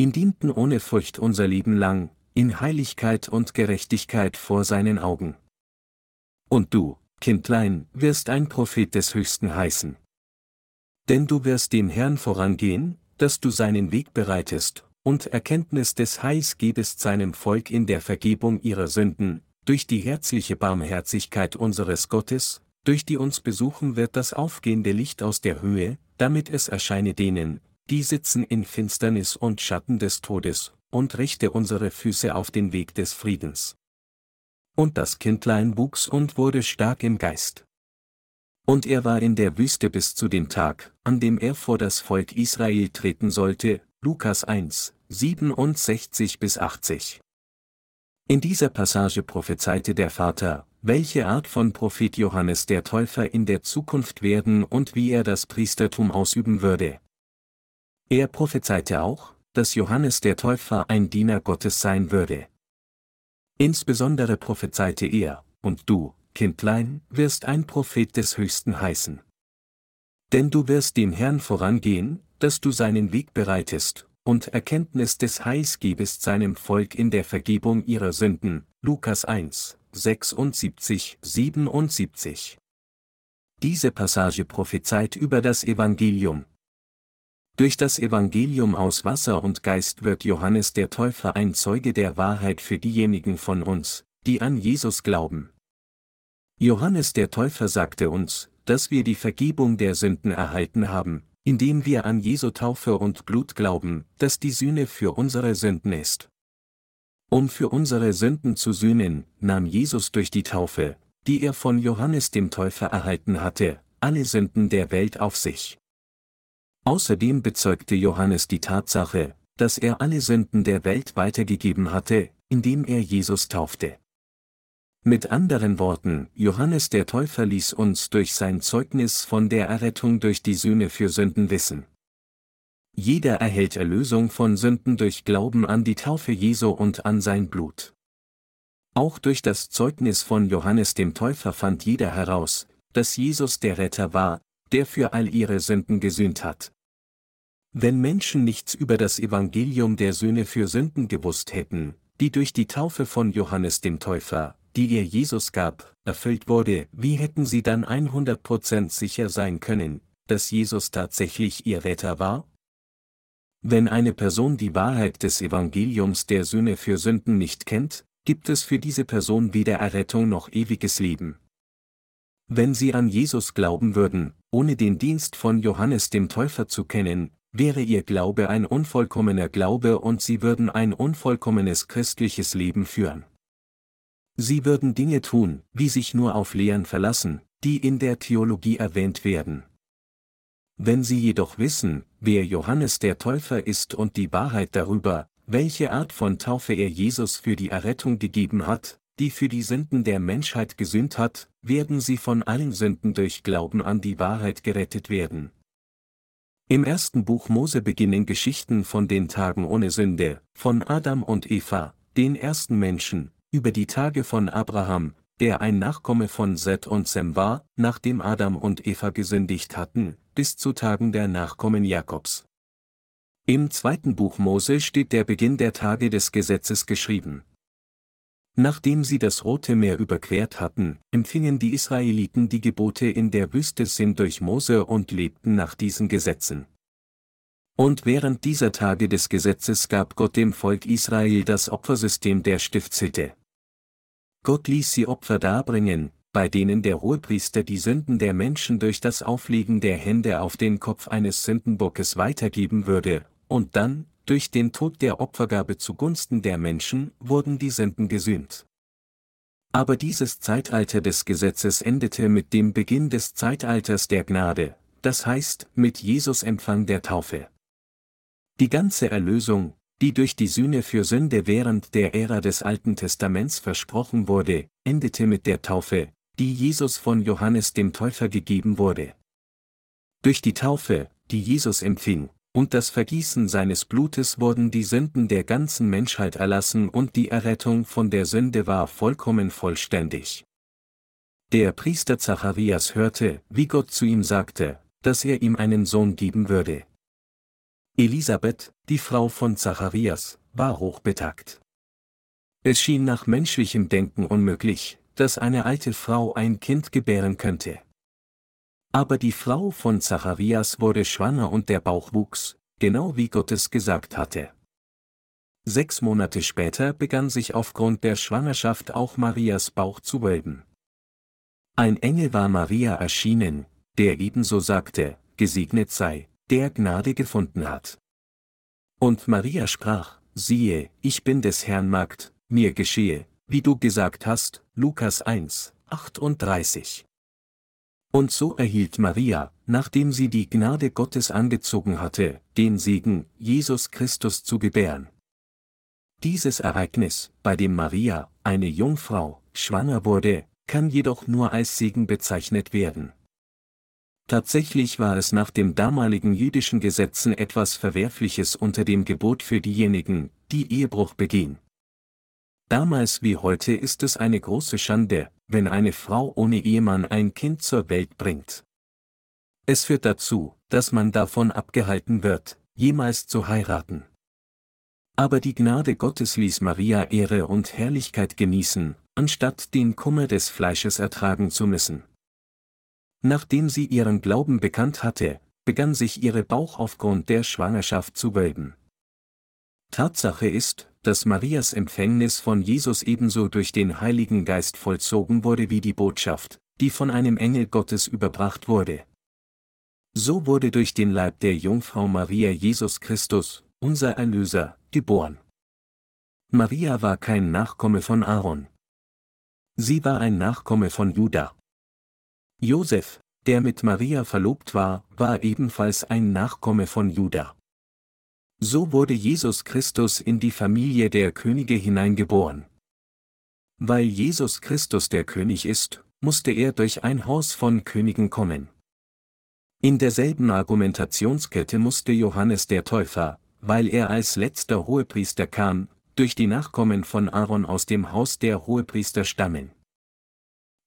Ihm dienten ohne Furcht unser Leben lang, in Heiligkeit und Gerechtigkeit vor seinen Augen. Und du, Kindlein, wirst ein Prophet des Höchsten heißen. Denn du wirst dem Herrn vorangehen, dass du seinen Weg bereitest, und Erkenntnis des Heils gebest seinem Volk in der Vergebung ihrer Sünden, durch die herzliche Barmherzigkeit unseres Gottes, durch die uns besuchen wird das aufgehende Licht aus der Höhe, damit es erscheine denen, die sitzen in Finsternis und Schatten des Todes, und richte unsere Füße auf den Weg des Friedens. Und das Kindlein wuchs und wurde stark im Geist. Und er war in der Wüste bis zu dem Tag, an dem er vor das Volk Israel treten sollte, Lukas 1, 67 bis 80. In dieser Passage prophezeite der Vater, welche Art von Prophet Johannes der Täufer in der Zukunft werden und wie er das Priestertum ausüben würde. Er prophezeite auch, dass Johannes der Täufer ein Diener Gottes sein würde. Insbesondere prophezeite er, und du, Kindlein, wirst ein Prophet des Höchsten heißen. Denn du wirst dem Herrn vorangehen, dass du seinen Weg bereitest, und Erkenntnis des Heils gebest seinem Volk in der Vergebung ihrer Sünden. Lukas 1, 76, 77. Diese Passage prophezeit über das Evangelium. Durch das Evangelium aus Wasser und Geist wird Johannes der Täufer ein Zeuge der Wahrheit für diejenigen von uns, die an Jesus glauben. Johannes der Täufer sagte uns, dass wir die Vergebung der Sünden erhalten haben, indem wir an Jesu Taufe und Blut glauben, dass die Sühne für unsere Sünden ist. Um für unsere Sünden zu sühnen, nahm Jesus durch die Taufe, die er von Johannes dem Täufer erhalten hatte, alle Sünden der Welt auf sich. Außerdem bezeugte Johannes die Tatsache, dass er alle Sünden der Welt weitergegeben hatte, indem er Jesus taufte. Mit anderen Worten, Johannes der Täufer ließ uns durch sein Zeugnis von der Errettung durch die Sühne für Sünden wissen. Jeder erhält Erlösung von Sünden durch Glauben an die Taufe Jesu und an sein Blut. Auch durch das Zeugnis von Johannes dem Täufer fand jeder heraus, dass Jesus der Retter war, der für all ihre Sünden gesühnt hat. Wenn Menschen nichts über das Evangelium der Söhne für Sünden gewusst hätten, die durch die Taufe von Johannes dem Täufer, die ihr Jesus gab, erfüllt wurde, wie hätten sie dann 100% sicher sein können, dass Jesus tatsächlich ihr Retter war? Wenn eine Person die Wahrheit des Evangeliums der Söhne für Sünden nicht kennt, gibt es für diese Person weder Errettung noch ewiges Leben. Wenn sie an Jesus glauben würden, ohne den Dienst von Johannes dem Täufer zu kennen, wäre ihr Glaube ein unvollkommener Glaube und sie würden ein unvollkommenes christliches Leben führen. Sie würden Dinge tun, wie sich nur auf Lehren verlassen, die in der Theologie erwähnt werden. Wenn Sie jedoch wissen, wer Johannes der Täufer ist und die Wahrheit darüber, welche Art von Taufe er Jesus für die Errettung gegeben hat, die für die Sünden der Menschheit gesühnt hat, werden Sie von allen Sünden durch Glauben an die Wahrheit gerettet werden. Im ersten Buch Mose beginnen Geschichten von den Tagen ohne Sünde, von Adam und Eva, den ersten Menschen, über die Tage von Abraham, der ein Nachkomme von Seth und Sem war, nachdem Adam und Eva gesündigt hatten, bis zu Tagen der Nachkommen Jakobs. Im zweiten Buch Mose steht der Beginn der Tage des Gesetzes geschrieben. Nachdem sie das Rote Meer überquert hatten, empfingen die Israeliten die Gebote in der Wüste Sinn durch Mose und lebten nach diesen Gesetzen. Und während dieser Tage des Gesetzes gab Gott dem Volk Israel das Opfersystem der Stiftshütte. Gott ließ sie Opfer darbringen, bei denen der Hohepriester die Sünden der Menschen durch das Auflegen der Hände auf den Kopf eines Sündenbockes weitergeben würde, und dann, durch den Tod der Opfergabe zugunsten der Menschen, wurden die Sünden gesühnt. Aber dieses Zeitalter des Gesetzes endete mit dem Beginn des Zeitalters der Gnade, das heißt, mit Jesus Empfang der Taufe. Die ganze Erlösung, die durch die Sühne für Sünde während der Ära des Alten Testaments versprochen wurde, endete mit der Taufe, die Jesus von Johannes dem Täufer gegeben wurde. Durch die Taufe, die Jesus empfing, und das Vergießen seines Blutes wurden die Sünden der ganzen Menschheit erlassen und die Errettung von der Sünde war vollkommen vollständig. Der Priester Zacharias hörte, wie Gott zu ihm sagte, dass er ihm einen Sohn geben würde. Elisabeth, die Frau von Zacharias, war hochbetagt. Es schien nach menschlichem Denken unmöglich, dass eine alte Frau ein Kind gebären könnte. Aber die Frau von Zacharias wurde schwanger und der Bauch wuchs, genau wie Gott es gesagt hatte. Sechs Monate später begann sich aufgrund der Schwangerschaft auch Marias Bauch zu wölben. Ein Engel war Maria erschienen, der ebenso sagte, gesegnet sei, der Gnade gefunden hat. Und Maria sprach, siehe, ich bin des Herrn Magd, mir geschehe, wie du gesagt hast, Lukas 1, 38. Und so erhielt Maria, nachdem sie die Gnade Gottes angezogen hatte, den Segen, Jesus Christus zu gebären. Dieses Ereignis, bei dem Maria, eine Jungfrau, schwanger wurde, kann jedoch nur als Segen bezeichnet werden. Tatsächlich war es nach dem damaligen jüdischen Gesetzen etwas Verwerfliches unter dem Gebot für diejenigen, die Ehebruch begehen. Damals wie heute ist es eine große Schande, wenn eine Frau ohne Ehemann ein Kind zur Welt bringt. Es führt dazu, dass man davon abgehalten wird, jemals zu heiraten. Aber die Gnade Gottes ließ Maria Ehre und Herrlichkeit genießen, anstatt den Kummer des Fleisches ertragen zu müssen. Nachdem sie ihren Glauben bekannt hatte, begann sich ihre Bauch aufgrund der Schwangerschaft zu wölben. Tatsache ist, dass Marias Empfängnis von Jesus ebenso durch den Heiligen Geist vollzogen wurde wie die Botschaft, die von einem Engel Gottes überbracht wurde. So wurde durch den Leib der Jungfrau Maria Jesus Christus, unser Erlöser, geboren. Maria war kein Nachkomme von Aaron. Sie war ein Nachkomme von Judah. Josef, der mit Maria verlobt war, war ebenfalls ein Nachkomme von Judah. So wurde Jesus Christus in die Familie der Könige hineingeboren. Weil Jesus Christus der König ist, musste er durch ein Haus von Königen kommen. In derselben Argumentationskette musste Johannes der Täufer, weil er als letzter Hohepriester kam, durch die Nachkommen von Aaron aus dem Haus der Hohepriester stammen.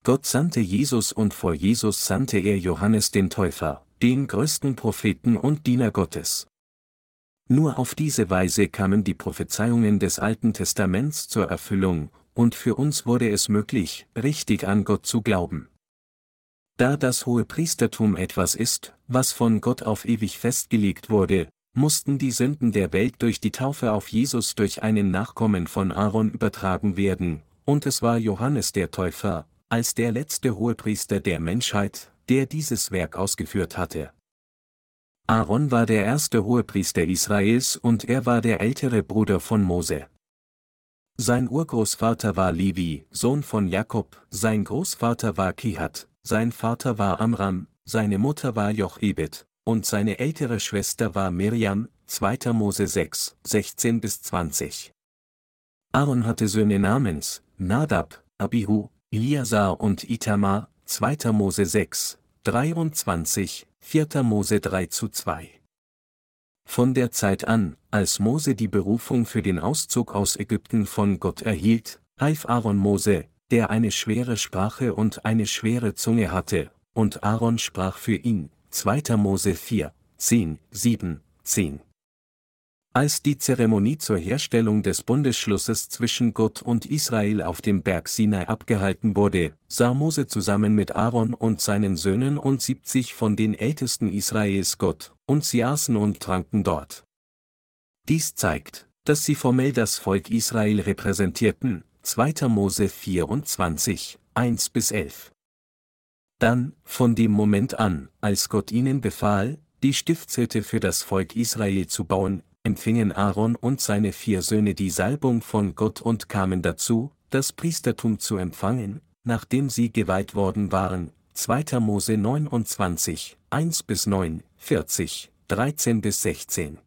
Gott sandte Jesus und vor Jesus sandte er Johannes den Täufer, den größten Propheten und Diener Gottes. Nur auf diese Weise kamen die Prophezeiungen des Alten Testaments zur Erfüllung, und für uns wurde es möglich, richtig an Gott zu glauben. Da das hohe Priestertum etwas ist, was von Gott auf ewig festgelegt wurde, mussten die Sünden der Welt durch die Taufe auf Jesus durch einen Nachkommen von Aaron übertragen werden, und es war Johannes der Täufer, als der letzte Hohepriester der Menschheit, der dieses Werk ausgeführt hatte. Aaron war der erste Hohepriester Israels und er war der ältere Bruder von Mose. Sein Urgroßvater war Levi, Sohn von Jakob, sein Großvater war Kihat, sein Vater war Amram, seine Mutter war Jochebed, und seine ältere Schwester war Miriam, 2. Mose 6, 16 bis 20. Aaron hatte Söhne namens, Nadab, Abihu, Eliasar und Itamar, 2. Mose 6, 23, 4. Mose 3 zu 2. Von der Zeit an, als Mose die Berufung für den Auszug aus Ägypten von Gott erhielt, half Aaron Mose, der eine schwere Sprache und eine schwere Zunge hatte, und Aaron sprach für ihn, 2. Mose 4, 10, 7, 10. Als die Zeremonie zur Herstellung des Bundesschlusses zwischen Gott und Israel auf dem Berg Sinai abgehalten wurde, sah Mose zusammen mit Aaron und seinen Söhnen und 70 von den Ältesten Israels Gott, und sie aßen und tranken dort. Dies zeigt, dass sie formell das Volk Israel repräsentierten, 2. Mose 24, 1 bis 11. Dann, von dem Moment an, als Gott ihnen befahl, die Stiftshütte für das Volk Israel zu bauen, empfingen Aaron und seine vier Söhne die Salbung von Gott und kamen dazu, das Priestertum zu empfangen, nachdem sie geweiht worden waren. 2. Mose 29, 1 bis 9, 40, 13 bis 16.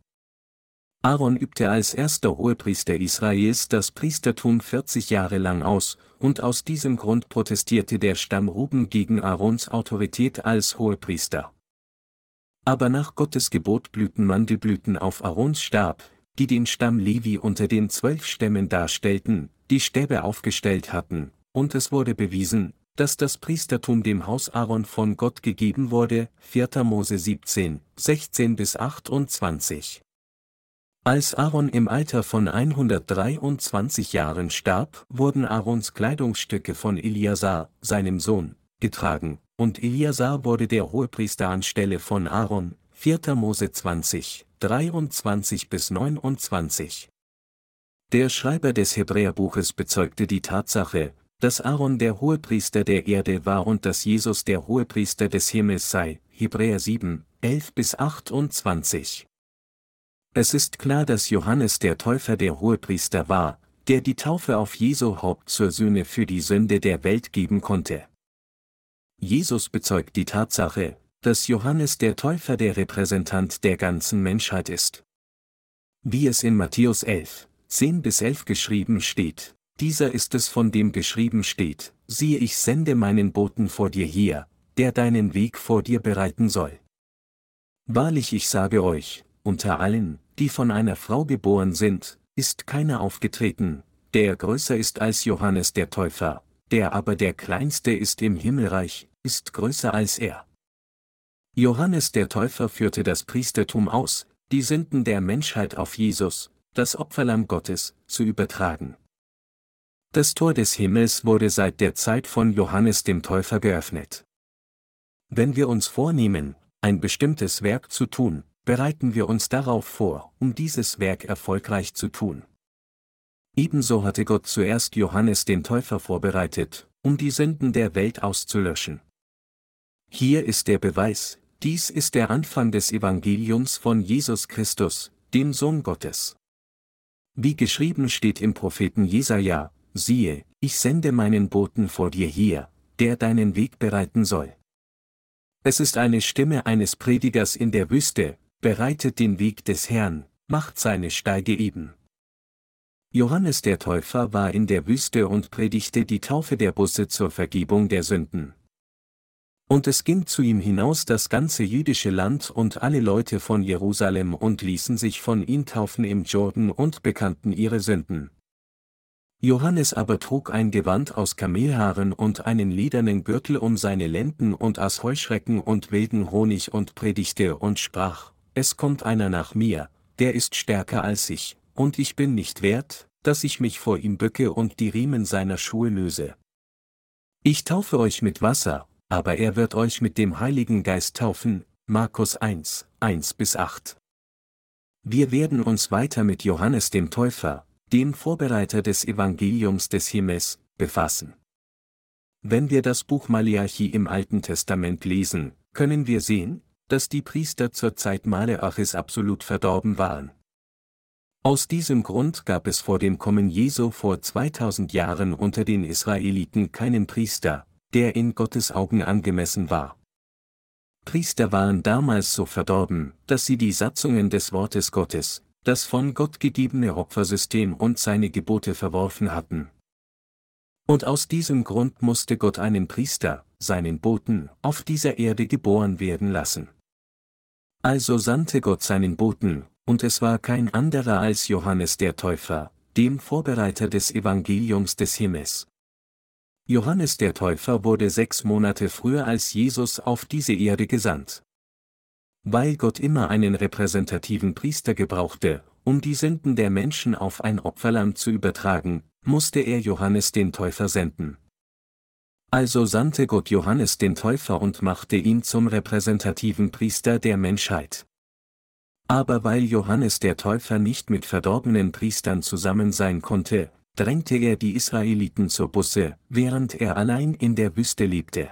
Aaron übte als erster Hohepriester Israels das Priestertum 40 Jahre lang aus, und aus diesem Grund protestierte der Stamm Ruben gegen Aarons Autorität als Hohepriester. Aber nach Gottes Gebot blühten Mandelblüten auf Aarons Stab, die den Stamm Levi unter den zwölf Stämmen darstellten, die Stäbe aufgestellt hatten, und es wurde bewiesen, dass das Priestertum dem Haus Aaron von Gott gegeben wurde, 4. Mose 17, 16 bis 28. Als Aaron im Alter von 123 Jahren starb, wurden Aarons Kleidungsstücke von Eliasar, seinem Sohn, getragen, und Eliasar wurde der Hohepriester anstelle von Aaron, 4. Mose 20, 23 bis 29. Der Schreiber des Hebräerbuches bezeugte die Tatsache, dass Aaron der Hohepriester der Erde war und dass Jesus der Hohepriester des Himmels sei, Hebräer 7, 11 bis 28. Es ist klar, dass Johannes der Täufer der Hohepriester war, der die Taufe auf Jesu Haupt zur Sühne für die Sünde der Welt geben konnte. Jesus bezeugt die Tatsache, dass Johannes der Täufer der Repräsentant der ganzen Menschheit ist. Wie es in Matthäus 11, 10 bis 11 geschrieben steht, dieser ist es von dem geschrieben steht, siehe ich sende meinen Boten vor dir hier, der deinen Weg vor dir bereiten soll. Wahrlich ich sage euch, unter allen, die von einer Frau geboren sind, ist keiner aufgetreten, der größer ist als Johannes der Täufer, der aber der kleinste ist im Himmelreich, ist größer als er. Johannes der Täufer führte das Priestertum aus, die Sünden der Menschheit auf Jesus, das Opferlamm Gottes, zu übertragen. Das Tor des Himmels wurde seit der Zeit von Johannes dem Täufer geöffnet. Wenn wir uns vornehmen, ein bestimmtes Werk zu tun, bereiten wir uns darauf vor, um dieses Werk erfolgreich zu tun. Ebenso hatte Gott zuerst Johannes den Täufer vorbereitet, um die Sünden der Welt auszulöschen. Hier ist der Beweis, dies ist der Anfang des Evangeliums von Jesus Christus, dem Sohn Gottes. Wie geschrieben steht im Propheten Jesaja, siehe, ich sende meinen Boten vor dir hier, der deinen Weg bereiten soll. Es ist eine Stimme eines Predigers in der Wüste, bereitet den Weg des Herrn, macht seine Steige eben. Johannes der Täufer war in der Wüste und predigte die Taufe der Busse zur Vergebung der Sünden. Und es ging zu ihm hinaus das ganze jüdische Land und alle Leute von Jerusalem und ließen sich von ihm taufen im Jordan und bekannten ihre Sünden. Johannes aber trug ein Gewand aus Kamelhaaren und einen ledernen Gürtel um seine Lenden und aß Heuschrecken und wilden Honig und predigte und sprach, Es kommt einer nach mir, der ist stärker als ich, und ich bin nicht wert, dass ich mich vor ihm bücke und die Riemen seiner Schuhe löse. Ich taufe euch mit Wasser, aber er wird euch mit dem Heiligen Geist taufen, Markus 1, 1 bis 8. Wir werden uns weiter mit Johannes dem Täufer, dem Vorbereiter des Evangeliums des Himmels, befassen. Wenn wir das Buch Malachi im Alten Testament lesen, können wir sehen, dass die Priester zur Zeit Maleachis absolut verdorben waren. Aus diesem Grund gab es vor dem Kommen Jesu vor 2000 Jahren unter den Israeliten keinen Priester, der in Gottes Augen angemessen war. Priester waren damals so verdorben, dass sie die Satzungen des Wortes Gottes, das von Gott gegebene Opfersystem und seine Gebote verworfen hatten. Und aus diesem Grund musste Gott einen Priester, seinen Boten, auf dieser Erde geboren werden lassen. Also sandte Gott seinen Boten, und es war kein anderer als Johannes der Täufer, dem Vorbereiter des Evangeliums des Himmels. Johannes der Täufer wurde sechs Monate früher als Jesus auf diese Erde gesandt. Weil Gott immer einen repräsentativen Priester gebrauchte, um die Sünden der Menschen auf ein Opferlamm zu übertragen, musste er Johannes den Täufer senden. Also sandte Gott Johannes den Täufer und machte ihn zum repräsentativen Priester der Menschheit. Aber weil Johannes der Täufer nicht mit verdorbenen Priestern zusammen sein konnte, drängte er die Israeliten zur Busse, während er allein in der Wüste lebte.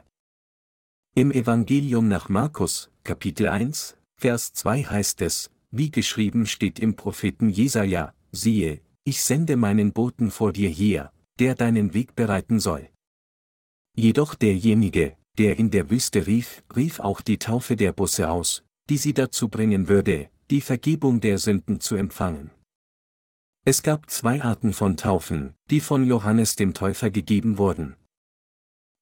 Im Evangelium nach Markus, Kapitel 1, Vers 2 heißt es, wie geschrieben steht im Propheten Jesaja, siehe, ich sende meinen Boten vor dir her, der deinen Weg bereiten soll. Jedoch derjenige, der in der Wüste rief, rief auch die Taufe der Busse aus, die sie dazu bringen würde, die Vergebung der Sünden zu empfangen. Es gab zwei Arten von Taufen, die von Johannes dem Täufer gegeben wurden.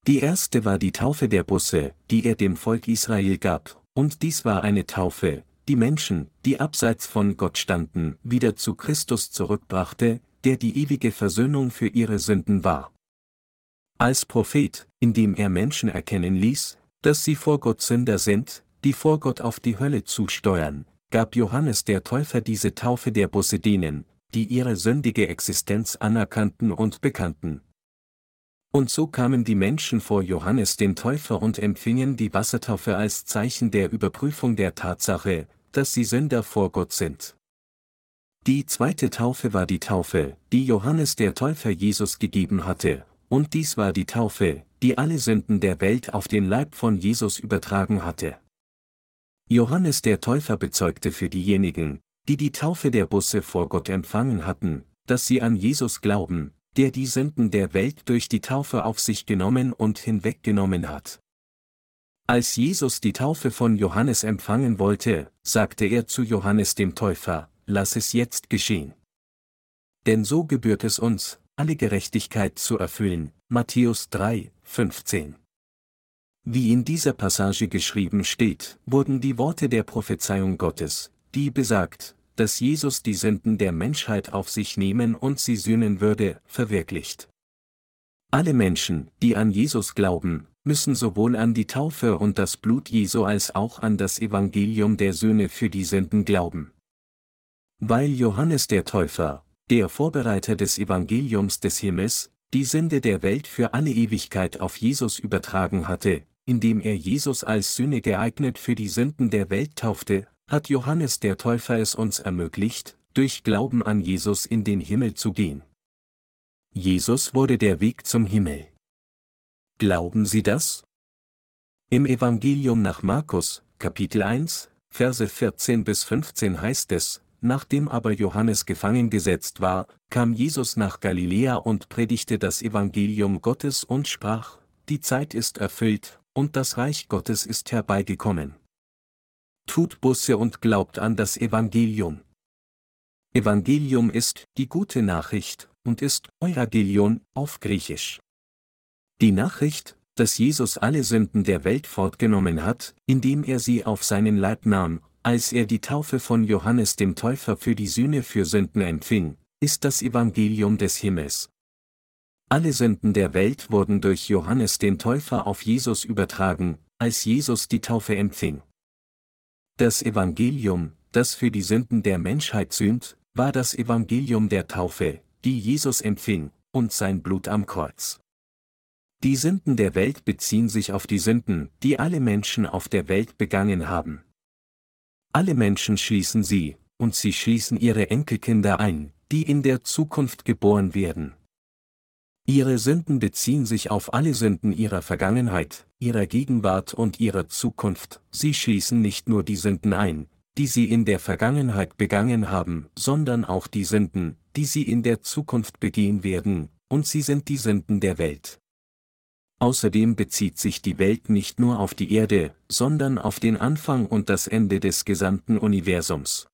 Die erste war die Taufe der Busse, die er dem Volk Israel gab, und dies war eine Taufe, die Menschen, die abseits von Gott standen, wieder zu Christus zurückbrachte, der die ewige Versöhnung für ihre Sünden war. Als Prophet, indem er Menschen erkennen ließ, dass sie vor Gott Sünder sind, die vor Gott auf die Hölle zusteuern, gab Johannes der Täufer diese Taufe der Busse denen, die ihre sündige Existenz anerkannten und bekannten. Und so kamen die Menschen vor Johannes den Täufer und empfingen die Wassertaufe als Zeichen der Überprüfung der Tatsache, dass sie Sünder vor Gott sind. Die zweite Taufe war die Taufe, die Johannes der Täufer Jesus gegeben hatte, und dies war die Taufe, die alle Sünden der Welt auf den Leib von Jesus übertragen hatte. Johannes der Täufer bezeugte für diejenigen, die die Taufe der Busse vor Gott empfangen hatten, dass sie an Jesus glauben, der die Sünden der Welt durch die Taufe auf sich genommen und hinweggenommen hat. Als Jesus die Taufe von Johannes empfangen wollte, sagte er zu Johannes dem Täufer, lass es jetzt geschehen. denn so gebührt es uns, alle Gerechtigkeit zu erfüllen. Matthäus 3, 15. Wie in dieser Passage geschrieben steht, wurden die Worte der Prophezeiung Gottes, die besagt, dass Jesus die Sünden der Menschheit auf sich nehmen und sie sühnen würde, verwirklicht. Alle Menschen, die an Jesus glauben, müssen sowohl an die Taufe und das Blut Jesu als auch an das Evangelium der Söhne für die Sünden glauben. Weil Johannes der Täufer, der Vorbereiter des Evangeliums des Himmels, die Sünde der Welt für alle Ewigkeit auf Jesus übertragen hatte, indem er Jesus als Sühne geeignet für die Sünden der Welt taufte, hat Johannes der Täufer es uns ermöglicht, durch Glauben an Jesus in den Himmel zu gehen. Jesus wurde der Weg zum Himmel. Glauben Sie das? Im Evangelium nach Markus, Kapitel 1, Verse 14 bis 15 heißt es, Nachdem aber Johannes gefangen gesetzt war, kam Jesus nach Galiläa und predigte das Evangelium Gottes und sprach, Die Zeit ist erfüllt, und das Reich Gottes ist herbeigekommen. Tut Busse und glaubt an das Evangelium. Evangelium ist die gute Nachricht und ist Evangelion auf Griechisch. Die Nachricht, dass Jesus alle Sünden der Welt fortgenommen hat, indem er sie auf seinen Leib nahm, als er die Taufe von Johannes dem Täufer für die Sühne für Sünden empfing, ist das Evangelium des Himmels. Alle Sünden der Welt wurden durch Johannes den Täufer auf Jesus übertragen, als Jesus die Taufe empfing. Das Evangelium, das für die Sünden der Menschheit sühnt, war das Evangelium der Taufe, die Jesus empfing, und sein Blut am Kreuz. Die Sünden der Welt beziehen sich auf die Sünden, die alle Menschen auf der Welt begangen haben. Alle Menschen schließen sie, und sie schließen ihre Enkelkinder ein, die in der Zukunft geboren werden. Ihre Sünden beziehen sich auf alle Sünden ihrer Vergangenheit, ihrer Gegenwart und ihrer Zukunft, sie schließen nicht nur die Sünden ein, die sie in der Vergangenheit begangen haben, sondern auch die Sünden, die sie in der Zukunft begehen werden, und sie sind die Sünden der Welt. Außerdem bezieht sich die Welt nicht nur auf die Erde, sondern auf den Anfang und das Ende des gesamten Universums.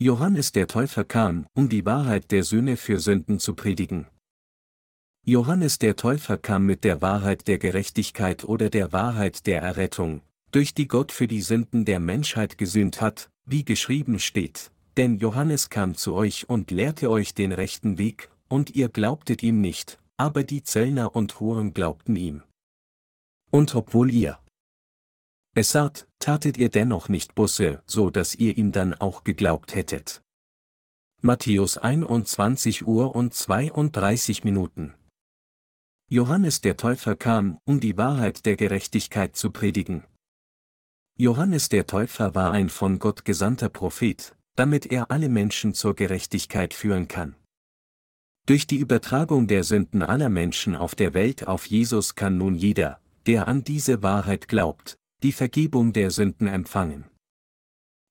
Johannes der Täufer kam, um die Wahrheit der Söhne für Sünden zu predigen. Johannes der Täufer kam mit der Wahrheit der Gerechtigkeit oder der Wahrheit der Errettung, durch die Gott für die Sünden der Menschheit gesühnt hat, wie geschrieben steht, denn Johannes kam zu euch und lehrte euch den rechten Weg, und ihr glaubtet ihm nicht, aber die Zöllner und Huren glaubten ihm. Und obwohl ihr es sagt, tatet ihr dennoch nicht Busse, so dass ihr ihm dann auch geglaubt hättet. Matthäus 21 Uhr und 32 Minuten Johannes der Täufer kam, um die Wahrheit der Gerechtigkeit zu predigen. Johannes der Täufer war ein von Gott gesandter Prophet, damit er alle Menschen zur Gerechtigkeit führen kann. Durch die Übertragung der Sünden aller Menschen auf der Welt auf Jesus kann nun jeder, der an diese Wahrheit glaubt, die Vergebung der Sünden empfangen.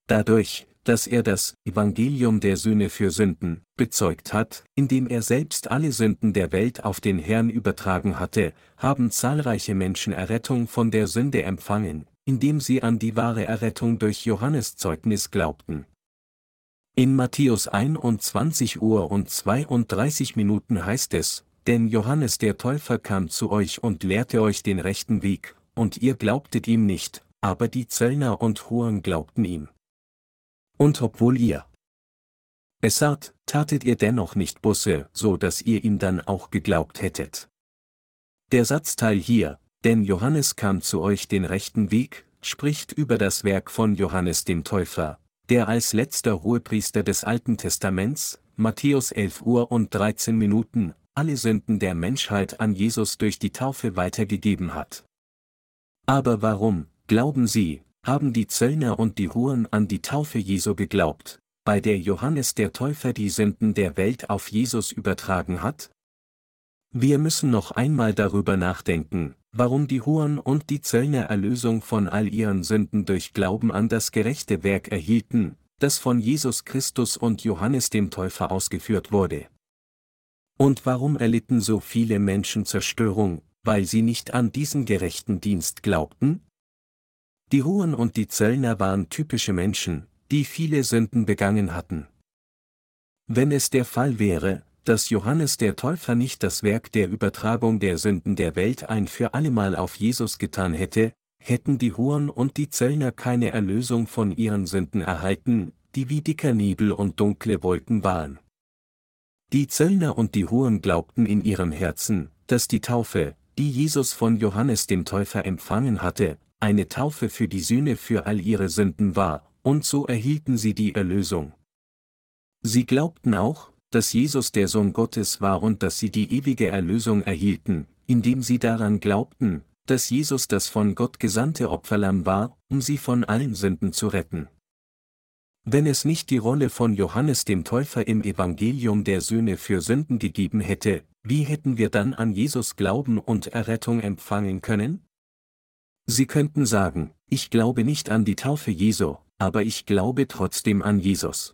Dadurch, dass er das Evangelium der Sühne für Sünden bezeugt hat, indem er selbst alle Sünden der Welt auf den Herrn übertragen hatte, haben zahlreiche Menschen Errettung von der Sünde empfangen, indem sie an die wahre Errettung durch Johannes Zeugnis glaubten. In Matthäus 21 Uhr und 32 Minuten heißt es, denn Johannes der Täufer kam zu euch und lehrte euch den rechten Weg, und ihr glaubtet ihm nicht, aber die Zöllner und Huren glaubten ihm. Und obwohl ihr es sagt, tatet ihr dennoch nicht Busse, so dass ihr ihm dann auch geglaubt hättet. Der Satzteil hier, denn Johannes kam zu euch den rechten Weg, spricht über das Werk von Johannes dem Täufer, der als letzter Hohepriester des Alten Testaments, Matthäus 11 Uhr und 13 Minuten, alle Sünden der Menschheit an Jesus durch die Taufe weitergegeben hat. Aber warum, glauben Sie, haben die Zöllner und die Huren an die Taufe Jesu geglaubt, bei der Johannes der Täufer die Sünden der Welt auf Jesus übertragen hat? Wir müssen noch einmal darüber nachdenken, warum die Huren und die Zöllner Erlösung von all ihren Sünden durch Glauben an das gerechte Werk erhielten, das von Jesus Christus und Johannes dem Täufer ausgeführt wurde. Und warum erlitten so viele Menschen Zerstörung, weil sie nicht an diesen gerechten Dienst glaubten? Die Huren und die Zöllner waren typische Menschen, die viele Sünden begangen hatten. Wenn es der Fall wäre, dass Johannes der Täufer nicht das Werk der Übertragung der Sünden der Welt ein für allemal auf Jesus getan hätte, hätten die Huren und die Zöllner keine Erlösung von ihren Sünden erhalten, die wie dicker Nebel und dunkle Wolken waren. Die Zöllner und die Huren glaubten in ihrem Herzen, dass die Taufe, die Jesus von Johannes dem Täufer empfangen hatte, eine Taufe für die Sühne für all ihre Sünden war, und so erhielten sie die Erlösung. Sie glaubten auch, dass Jesus der Sohn Gottes war und dass sie die ewige Erlösung erhielten, indem sie daran glaubten, dass Jesus das von Gott gesandte Opferlamm war, um sie von allen Sünden zu retten. Wenn es nicht die Rolle von Johannes dem Täufer im Evangelium der Söhne für Sünden gegeben hätte, wie hätten wir dann an Jesus glauben und Errettung empfangen können? Sie könnten sagen, ich glaube nicht an die Taufe Jesu, aber ich glaube trotzdem an Jesus.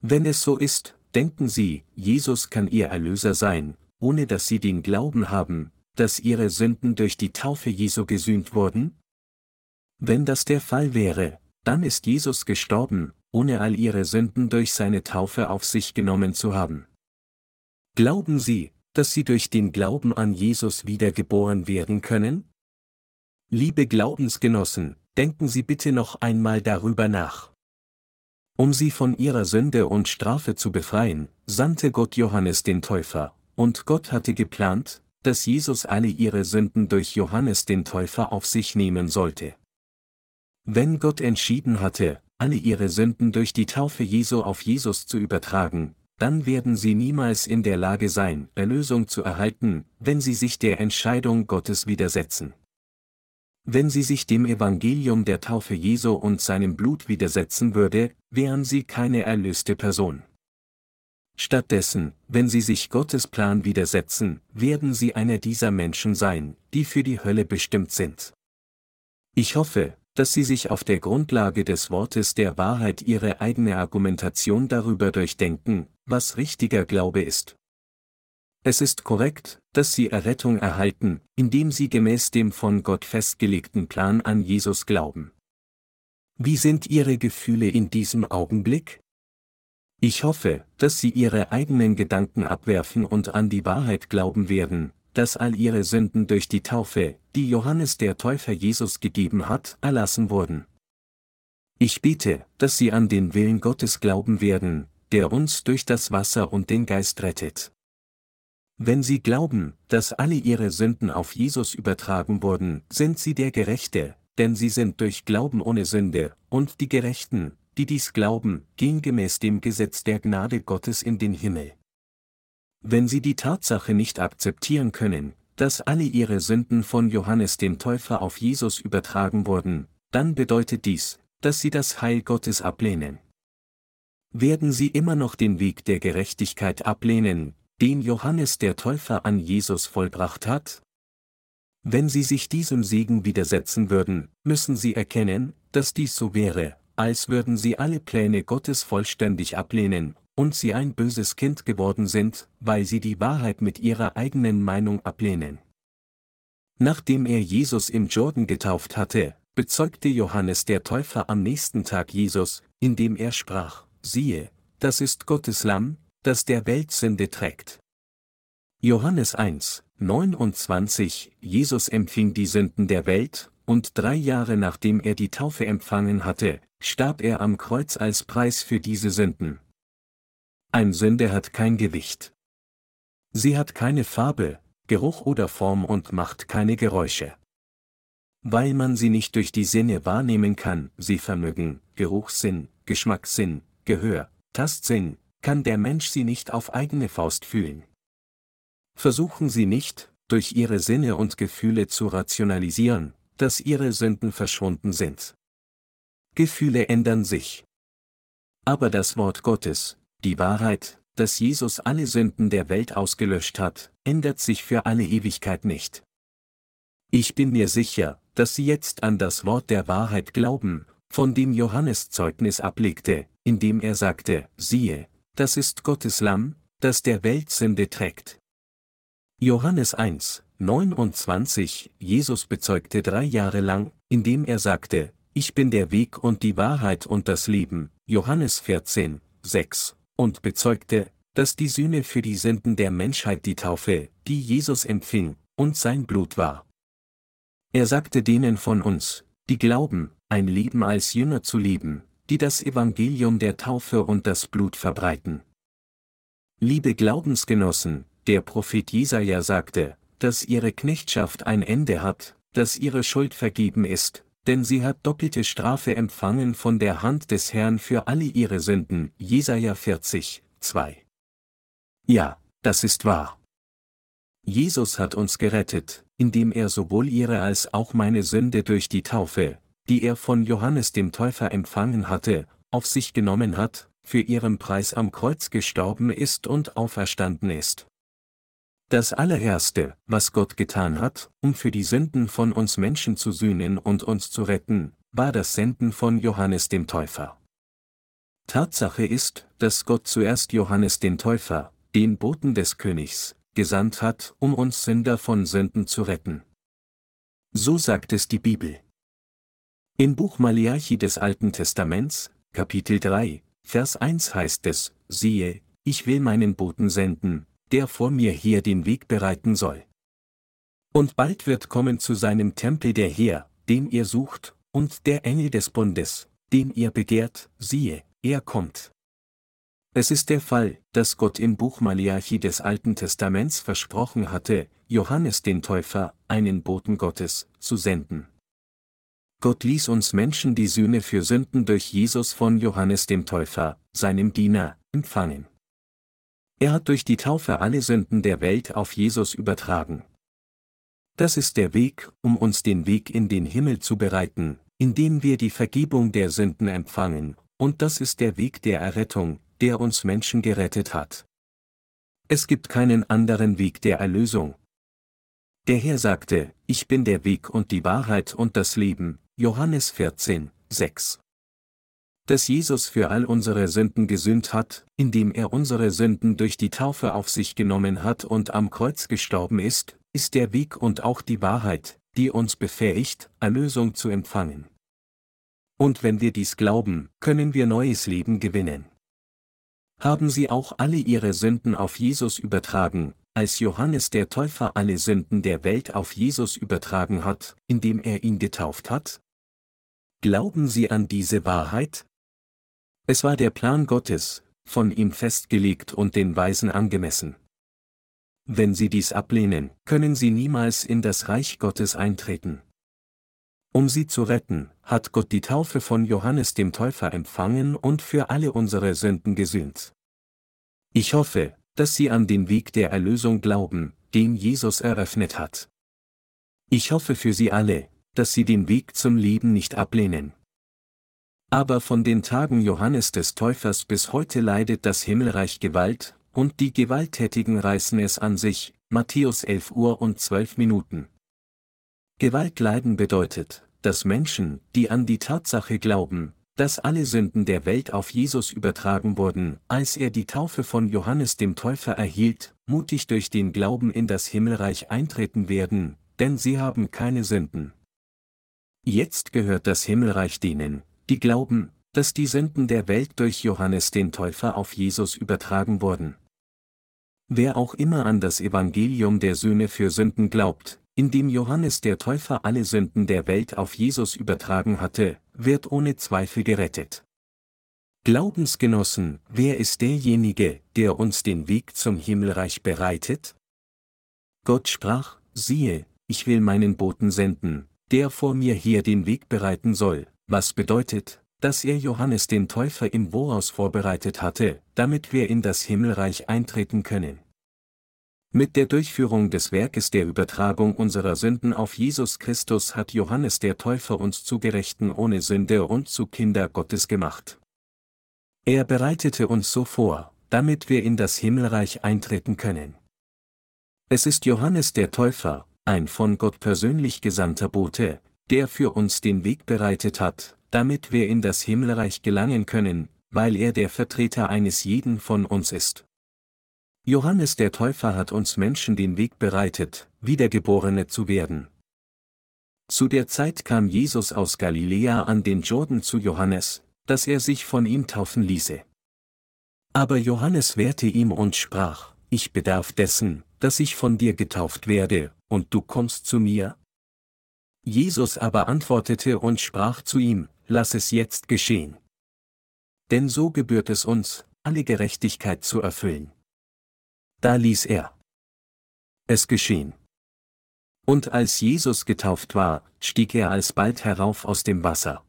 Wenn es so ist, denken Sie, Jesus kann Ihr Erlöser sein, ohne dass Sie den Glauben haben, dass Ihre Sünden durch die Taufe Jesu gesühnt wurden? Wenn das der Fall wäre, dann ist Jesus gestorben, ohne all Ihre Sünden durch seine Taufe auf sich genommen zu haben. Glauben Sie, dass Sie durch den Glauben an Jesus wiedergeboren werden können? Liebe Glaubensgenossen, denken Sie bitte noch einmal darüber nach. Um sie von ihrer Sünde und Strafe zu befreien, sandte Gott Johannes den Täufer, und Gott hatte geplant, dass Jesus alle ihre Sünden durch Johannes den Täufer auf sich nehmen sollte. Wenn Gott entschieden hatte, alle ihre Sünden durch die Taufe Jesu auf Jesus zu übertragen, dann werden sie niemals in der Lage sein, Erlösung zu erhalten, wenn sie sich der Entscheidung Gottes widersetzen. Wenn sie sich dem Evangelium der Taufe Jesu und seinem Blut widersetzen würde, wären sie keine erlöste Person. Stattdessen, wenn sie sich Gottes Plan widersetzen, werden sie einer dieser Menschen sein, die für die Hölle bestimmt sind. Ich hoffe, dass Sie sich auf der Grundlage des Wortes der Wahrheit Ihre eigene Argumentation darüber durchdenken, was richtiger Glaube ist. Es ist korrekt, dass sie Errettung erhalten, indem sie gemäß dem von Gott festgelegten Plan an Jesus glauben. Wie sind Ihre Gefühle in diesem Augenblick? Ich hoffe, dass Sie Ihre eigenen Gedanken abwerfen und an die Wahrheit glauben werden, dass all Ihre Sünden durch die Taufe, die Johannes der Täufer Jesus gegeben hat, erlassen wurden. Ich bete, dass Sie an den Willen Gottes glauben werden, der uns durch das Wasser und den Geist rettet. Wenn sie glauben, dass alle ihre Sünden auf Jesus übertragen wurden, sind sie der Gerechte, denn sie sind durch Glauben ohne Sünde, und die Gerechten, die dies glauben, gehen gemäß dem Gesetz der Gnade Gottes in den Himmel. Wenn sie die Tatsache nicht akzeptieren können, dass alle ihre Sünden von Johannes dem Täufer auf Jesus übertragen wurden, dann bedeutet dies, dass sie das Heil Gottes ablehnen. Werden sie immer noch den Weg der Gerechtigkeit ablehnen, den Johannes der Täufer an Jesus vollbracht hat? Wenn sie sich diesem Segen widersetzen würden, müssen sie erkennen, dass dies so wäre, als würden sie alle Pläne Gottes vollständig ablehnen, und sie ein böses Kind geworden sind, weil sie die Wahrheit mit ihrer eigenen Meinung ablehnen. Nachdem er Jesus im Jordan getauft hatte, bezeugte Johannes der Täufer am nächsten Tag Jesus, indem er sprach, siehe, das ist Gottes Lamm, das der Welt Sünde trägt. Johannes 1, 29 Jesus empfing die Sünden der Welt, und drei Jahre nachdem er die Taufe empfangen hatte, starb er am Kreuz als Preis für diese Sünden. Ein Sünde hat kein Gewicht. Sie hat keine Farbe, Geruch oder Form und macht keine Geräusche. Weil man sie nicht durch die Sinne wahrnehmen kann, sie vermögen, Geruchssinn, Geschmackssinn, Gehör, Tastsinn, kann der Mensch sie nicht auf eigene Faust fühlen. Versuchen Sie nicht, durch Ihre Sinne und Gefühle zu rationalisieren, dass Ihre Sünden verschwunden sind. Gefühle ändern sich. Aber das Wort Gottes, die Wahrheit, dass Jesus alle Sünden der Welt ausgelöscht hat, ändert sich für alle Ewigkeit nicht. Ich bin mir sicher, dass Sie jetzt an das Wort der Wahrheit glauben, von dem Johannes Zeugnis ablegte, indem er sagte, siehe, das ist Gottes Lamm, das der Welt Sünde trägt. Johannes 1, 29 Jesus bezeugte drei Jahre lang, indem er sagte, ich bin der Weg und die Wahrheit und das Leben, Johannes 14, 6, und bezeugte, dass die Sühne für die Sünden der Menschheit die Taufe, die Jesus empfing, und sein Blut war. Er sagte denen von uns, die glauben, ein Leben als Jünger zu leben, die das Evangelium der Taufe und das Blut verbreiten. Liebe Glaubensgenossen, der Prophet Jesaja sagte, dass ihre Knechtschaft ein Ende hat, dass ihre Schuld vergeben ist, denn sie hat doppelte Strafe empfangen von der Hand des Herrn für alle ihre Sünden. Jesaja 40, 2. Ja, das ist wahr. Jesus hat uns gerettet, indem er sowohl ihre als auch meine Sünde durch die Taufe, die er von Johannes dem Täufer empfangen hatte, auf sich genommen hat, für ihren Preis am Kreuz gestorben ist und auferstanden ist. Das allererste, was Gott getan hat, um für die Sünden von uns Menschen zu sühnen und uns zu retten, war das Senden von Johannes dem Täufer. Tatsache ist, dass Gott zuerst Johannes den Täufer, den Boten des Königs, gesandt hat, um uns Sünder von Sünden zu retten. So sagt es die Bibel. Im Buch Maleachi des Alten Testaments, Kapitel 3, Vers 1 heißt es, siehe, ich will meinen Boten senden, der vor mir hier den Weg bereiten soll. Und bald wird kommen zu seinem Tempel der Herr, den ihr sucht, und der Engel des Bundes, den ihr begehrt, siehe, er kommt. Es ist der Fall, dass Gott im Buch Maleachi des Alten Testaments versprochen hatte, Johannes den Täufer, einen Boten Gottes, zu senden. Gott ließ uns Menschen die Sühne für Sünden durch Jesus von Johannes dem Täufer, seinem Diener, empfangen. Er hat durch die Taufe alle Sünden der Welt auf Jesus übertragen. Das ist der Weg, um uns den Weg in den Himmel zu bereiten, indem wir die Vergebung der Sünden empfangen, und das ist der Weg der Errettung, der uns Menschen gerettet hat. Es gibt keinen anderen Weg der Erlösung. Der Herr sagte, ich bin der Weg und die Wahrheit und das Leben, Johannes 14, 6. Dass Jesus für all unsere Sünden gesühnt hat, indem er unsere Sünden durch die Taufe auf sich genommen hat und am Kreuz gestorben ist, ist der Weg und auch die Wahrheit, die uns befähigt, Erlösung zu empfangen. Und wenn wir dies glauben, können wir neues Leben gewinnen haben sie auch alle ihre Sünden auf Jesus übertragen, als Johannes der Täufer alle Sünden der Welt auf Jesus übertragen hat, indem er ihn getauft hat? Glauben Sie an diese Wahrheit? Es war der Plan Gottes, von ihm festgelegt und den Weisen angemessen. Wenn Sie dies ablehnen, können Sie niemals in das Reich Gottes eintreten. Um sie zu retten, hat Gott die Taufe von Johannes dem Täufer empfangen und für alle unsere Sünden gesühnt. Ich hoffe, dass Sie an den Weg der Erlösung glauben, den Jesus eröffnet hat. Ich hoffe für Sie alle, dass Sie den Weg zum Leben nicht ablehnen. Aber von den Tagen Johannes des Täufers bis heute leidet das Himmelreich Gewalt, und die Gewalttätigen reißen es an sich, Matthäus 11 Uhr und 12 Minuten. Gewalt leiden bedeutet, dass Menschen, die an die Tatsache glauben, dass alle Sünden der Welt auf Jesus übertragen wurden, als er die Taufe von Johannes dem Täufer erhielt, mutig durch den Glauben in das Himmelreich eintreten werden, denn sie haben keine Sünden. Jetzt gehört das Himmelreich denen, die glauben, dass die Sünden der Welt durch Johannes den Täufer auf Jesus übertragen wurden. Wer auch immer an das Evangelium der Söhne für Sünden glaubt, indem Johannes der Täufer alle Sünden der Welt auf Jesus übertragen hatte, wird ohne Zweifel gerettet. Glaubensgenossen, wer ist derjenige, der uns den Weg zum Himmelreich bereitet? Gott sprach, siehe, ich will meinen Boten senden, der vor mir hier den Weg bereiten soll, was bedeutet, dass er Johannes den Täufer im Voraus vorbereitet hatte, damit wir in das Himmelreich eintreten können. Mit der Durchführung des Werkes der Übertragung unserer Sünden auf Jesus Christus hat Johannes der Täufer uns zu Gerechten ohne Sünde und zu Kinder Gottes gemacht. Er bereitete uns so vor, damit wir in das Himmelreich eintreten können. Es ist Johannes der Täufer, ein von Gott persönlich gesandter Bote, der für uns den Weg bereitet hat, damit wir in das Himmelreich gelangen können, weil er der Vertreter eines jeden von uns ist. Johannes der Täufer hat uns Menschen den Weg bereitet, Wiedergeborene zu werden. Zu der Zeit kam Jesus aus Galiläa an den Jordan zu Johannes, dass er sich von ihm taufen ließe. Aber Johannes wehrte ihm und sprach, ich bedarf dessen, dass ich von dir getauft werde, und du kommst zu mir? Jesus aber antwortete und sprach zu ihm, lass es jetzt geschehen. Denn so gebührt es uns, alle Gerechtigkeit zu erfüllen. Da ließ er es geschehen. Und als Jesus getauft war, stieg er alsbald herauf aus dem Wasser.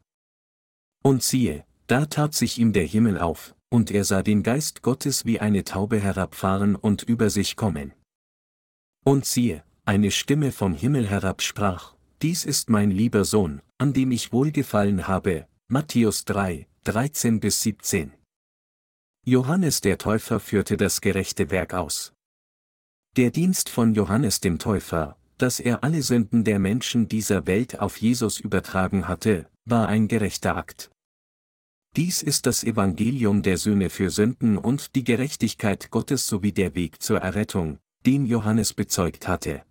Und siehe, da tat sich ihm der Himmel auf, und er sah den Geist Gottes wie eine Taube herabfahren und über sich kommen. Und siehe, eine Stimme vom Himmel herab sprach, Dies ist mein lieber Sohn, an dem ich wohlgefallen habe, Matthäus 3, 13 bis 17. Johannes der Täufer führte das gerechte Werk aus. Der Dienst von Johannes dem Täufer, dass er alle Sünden der Menschen dieser Welt auf Jesus übertragen hatte, war ein gerechter Akt. Dies ist das Evangelium der Söhne für Sünden und die Gerechtigkeit Gottes sowie der Weg zur Errettung, den Johannes bezeugt hatte.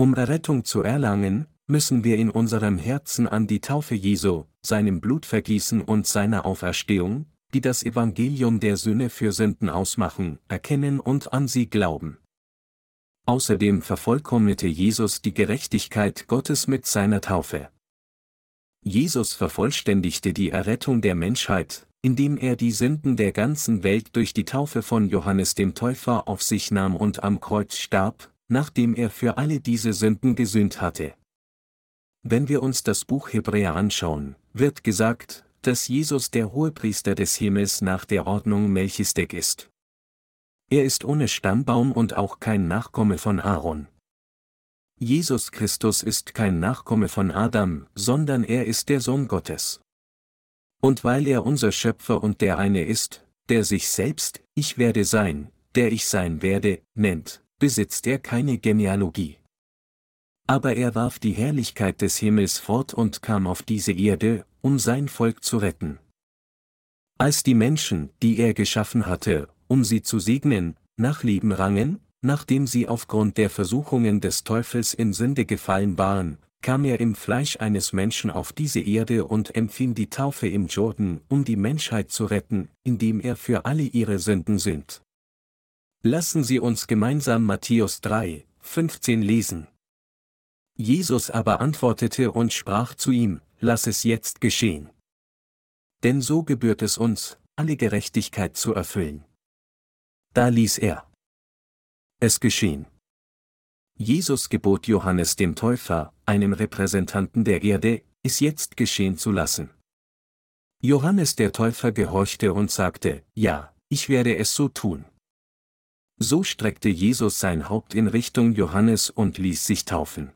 Um Errettung zu erlangen, müssen wir in unserem Herzen an die Taufe Jesu, seinem Blutvergießen und seiner Auferstehung, die das Evangelium der Söhne für Sünden ausmachen, erkennen und an sie glauben. Außerdem vervollkommnete Jesus die Gerechtigkeit Gottes mit seiner Taufe. Jesus vervollständigte die Errettung der Menschheit, indem er die Sünden der ganzen Welt durch die Taufe von Johannes dem Täufer auf sich nahm und am Kreuz starb, nachdem er für alle diese Sünden gesühnt hatte. Wenn wir uns das Buch Hebräer anschauen, wird gesagt, dass Jesus der Hohepriester des Himmels nach der Ordnung Melchisedek ist. Er ist ohne Stammbaum und auch kein Nachkomme von Aaron. Jesus Christus ist kein Nachkomme von Adam, sondern er ist der Sohn Gottes. Und weil er unser Schöpfer und der eine ist, der sich selbst, ich werde sein, der ich sein werde, nennt, besitzt er keine Genealogie. Aber er warf die Herrlichkeit des Himmels fort und kam auf diese Erde, um sein Volk zu retten. Als die Menschen, die er geschaffen hatte, um sie zu segnen, nach Leben rangen, Nachdem sie aufgrund der Versuchungen des Teufels in Sünde gefallen waren, kam er im Fleisch eines Menschen auf diese Erde und empfing die Taufe im Jordan, um die Menschheit zu retten, indem er für alle ihre Sünden sünd. Lassen Sie uns gemeinsam Matthäus 3, 15 lesen. Jesus aber antwortete und sprach zu ihm, Lass es jetzt geschehen. Denn so gebührt es uns, alle Gerechtigkeit zu erfüllen. Da ließ er es geschehen. Jesus gebot Johannes dem Täufer, einem Repräsentanten der Erde, es jetzt geschehen zu lassen. Johannes der Täufer gehorchte und sagte, ja, ich werde es so tun. So streckte Jesus sein Haupt in Richtung Johannes und ließ sich taufen.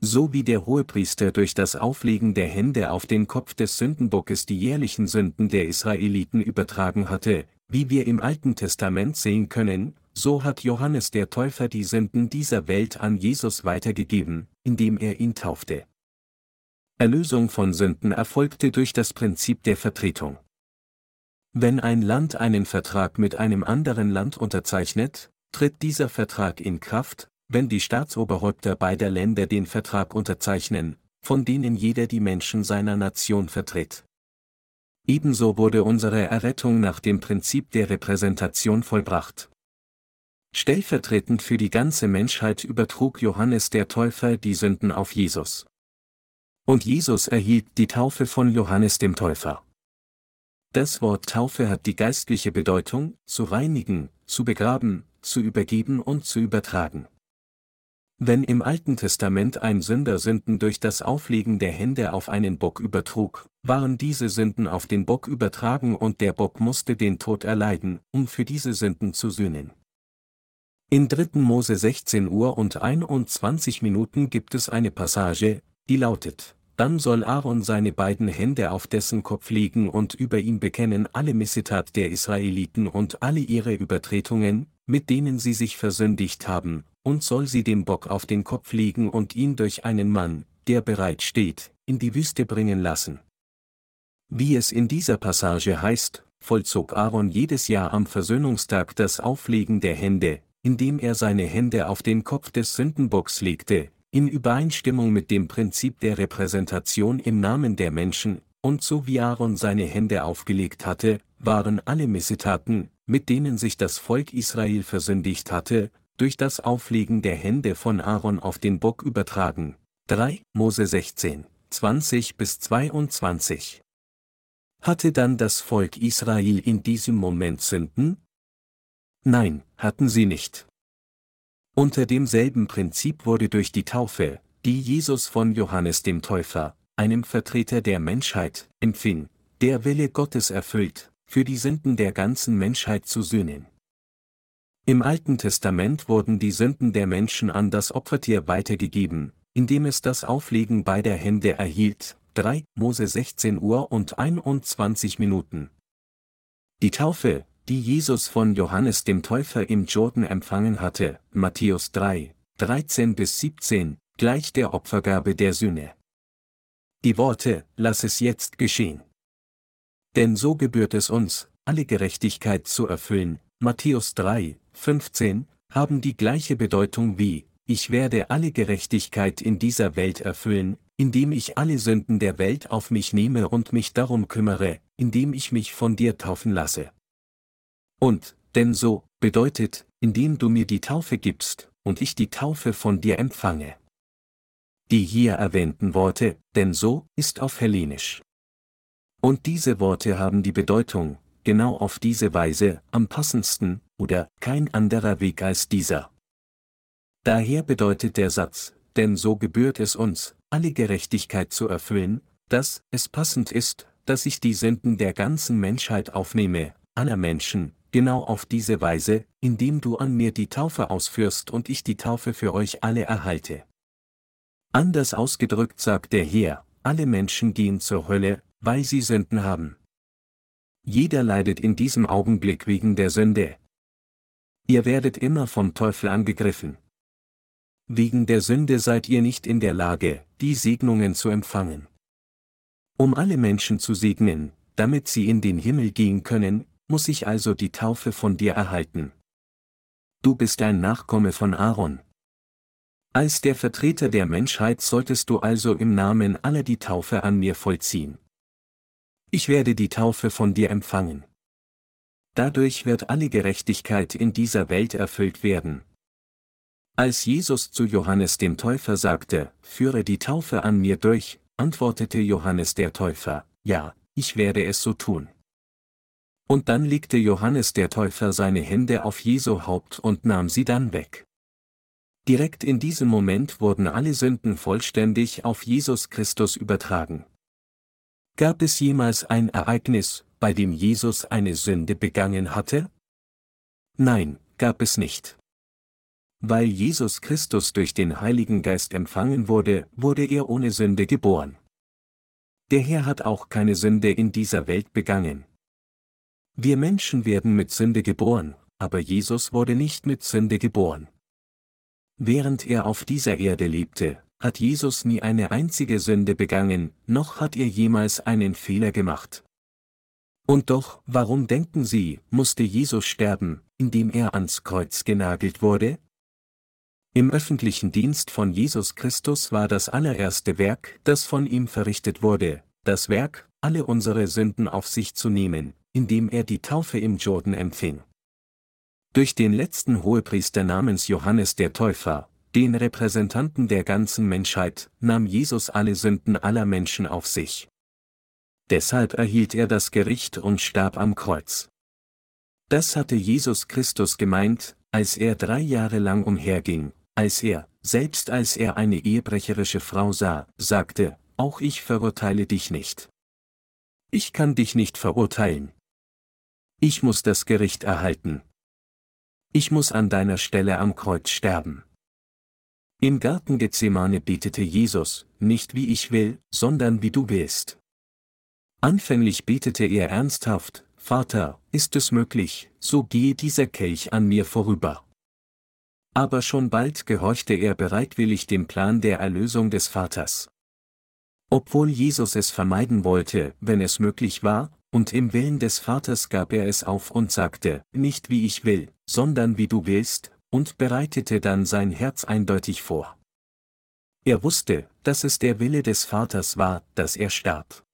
So wie der Hohepriester durch das Auflegen der Hände auf den Kopf des Sündenbockes die jährlichen Sünden der Israeliten übertragen hatte, wie wir im Alten Testament sehen können, so hat Johannes der Täufer die Sünden dieser Welt an Jesus weitergegeben, indem er ihn taufte. Erlösung von Sünden erfolgte durch das Prinzip der Vertretung. Wenn ein Land einen Vertrag mit einem anderen Land unterzeichnet, tritt dieser Vertrag in Kraft, wenn die Staatsoberhäupter beider Länder den Vertrag unterzeichnen, von denen jeder die Menschen seiner Nation vertritt. Ebenso wurde unsere Errettung nach dem Prinzip der Repräsentation vollbracht. Stellvertretend für die ganze Menschheit übertrug Johannes der Täufer die Sünden auf Jesus. Und Jesus erhielt die Taufe von Johannes dem Täufer. Das Wort Taufe hat die geistliche Bedeutung, zu reinigen, zu begraben, zu übergeben und zu übertragen. Wenn im Alten Testament ein Sünder Sünden durch das Auflegen der Hände auf einen Bock übertrug, waren diese Sünden auf den Bock übertragen und der Bock musste den Tod erleiden, um für diese Sünden zu sühnen. In 3. Mose 16 Uhr und 21 Minuten gibt es eine Passage, die lautet, dann soll Aaron seine beiden Hände auf dessen Kopf legen und über ihm bekennen alle Missetat der Israeliten und alle ihre Übertretungen, mit denen sie sich versündigt haben, und soll sie dem Bock auf den Kopf legen und ihn durch einen Mann, der bereit steht, in die Wüste bringen lassen. Wie es in dieser Passage heißt, vollzog Aaron jedes Jahr am Versöhnungstag das Auflegen der Hände, indem er seine Hände auf den Kopf des Sündenbocks legte, in Übereinstimmung mit dem Prinzip der Repräsentation im Namen der Menschen, und so wie Aaron seine Hände aufgelegt hatte, waren alle Missetaten, mit denen sich das Volk Israel versündigt hatte, durch das Auflegen der Hände von Aaron auf den Bock übertragen. 3 Mose 16, 20 bis 22. Hatte dann das Volk Israel in diesem Moment Sünden? Nein, hatten sie nicht. Unter demselben Prinzip wurde durch die Taufe, die Jesus von Johannes dem Täufer, einem Vertreter der Menschheit, empfing, der Wille Gottes erfüllt, für die Sünden der ganzen Menschheit zu sühnen. Im Alten Testament wurden die Sünden der Menschen an das Opfertier weitergegeben, indem es das Auflegen beider Hände erhielt, 3 Mose 16 Uhr und 21 Minuten. Die Taufe, die Jesus von Johannes dem Täufer im Jordan empfangen hatte, Matthäus 3, 13 bis 17, gleich der Opfergabe der Sühne. Die Worte, lass es jetzt geschehen. Denn so gebührt es uns, alle Gerechtigkeit zu erfüllen, Matthäus 3, 15, haben die gleiche Bedeutung wie, ich werde alle Gerechtigkeit in dieser Welt erfüllen, indem ich alle Sünden der Welt auf mich nehme und mich darum kümmere, indem ich mich von dir taufen lasse. Und, denn so, bedeutet, indem du mir die Taufe gibst, und ich die Taufe von dir empfange. Die hier erwähnten Worte, denn so, ist auf Hellenisch. Und diese Worte haben die Bedeutung, genau auf diese Weise, am passendsten, oder kein anderer Weg als dieser. Daher bedeutet der Satz, denn so gebührt es uns, alle Gerechtigkeit zu erfüllen, dass es passend ist, dass ich die Sünden der ganzen Menschheit aufnehme, aller Menschen, genau auf diese Weise, indem du an mir die Taufe ausführst und ich die Taufe für euch alle erhalte. Anders ausgedrückt sagt der Herr, alle Menschen gehen zur Hölle, weil sie Sünden haben. Jeder leidet in diesem Augenblick wegen der Sünde. Ihr werdet immer vom Teufel angegriffen. Wegen der Sünde seid ihr nicht in der Lage, die Segnungen zu empfangen. Um alle Menschen zu segnen, damit sie in den Himmel gehen können, muss ich also die Taufe von dir erhalten. Du bist ein Nachkomme von Aaron. Als der Vertreter der Menschheit solltest du also im Namen aller die Taufe an mir vollziehen. Ich werde die Taufe von dir empfangen. Dadurch wird alle Gerechtigkeit in dieser Welt erfüllt werden. Als Jesus zu Johannes dem Täufer sagte, führe die Taufe an mir durch, antwortete Johannes der Täufer, ja, ich werde es so tun. Und dann legte Johannes der Täufer seine Hände auf Jesu Haupt und nahm sie dann weg. Direkt in diesem Moment wurden alle Sünden vollständig auf Jesus Christus übertragen. Gab es jemals ein Ereignis, bei dem Jesus eine Sünde begangen hatte? Nein, gab es nicht. Weil Jesus Christus durch den Heiligen Geist empfangen wurde, wurde er ohne Sünde geboren. Der Herr hat auch keine Sünde in dieser Welt begangen. Wir Menschen werden mit Sünde geboren, aber Jesus wurde nicht mit Sünde geboren. Während er auf dieser Erde lebte, hat Jesus nie eine einzige Sünde begangen, noch hat er jemals einen Fehler gemacht. Und doch, warum denken Sie, musste Jesus sterben, indem er ans Kreuz genagelt wurde? Im öffentlichen Dienst von Jesus Christus war das allererste Werk, das von ihm verrichtet wurde, das Werk, alle unsere Sünden auf sich zu nehmen, indem er die Taufe im Jordan empfing. Durch den letzten Hohepriester namens Johannes der Täufer, den Repräsentanten der ganzen Menschheit, nahm Jesus alle Sünden aller Menschen auf sich. Deshalb erhielt er das Gericht und starb am Kreuz. Das hatte Jesus Christus gemeint, als er drei Jahre lang umherging, als er, selbst als er eine ehebrecherische Frau sah, sagte, auch ich verurteile dich nicht. Ich kann dich nicht verurteilen. Ich muss das Gericht erhalten. Ich muss an deiner Stelle am Kreuz sterben. Im Garten Gethsemane betete Jesus, nicht wie ich will, sondern wie du willst. Anfänglich betete er ernsthaft, Vater, ist es möglich, so gehe dieser Kelch an mir vorüber. Aber schon bald gehorchte er bereitwillig dem Plan der Erlösung des Vaters. Obwohl Jesus es vermeiden wollte, wenn es möglich war, und im Willen des Vaters gab er es auf und sagte, nicht wie ich will, sondern wie du willst, und bereitete dann sein Herz eindeutig vor. Er wusste, dass es der Wille des Vaters war, dass er starb.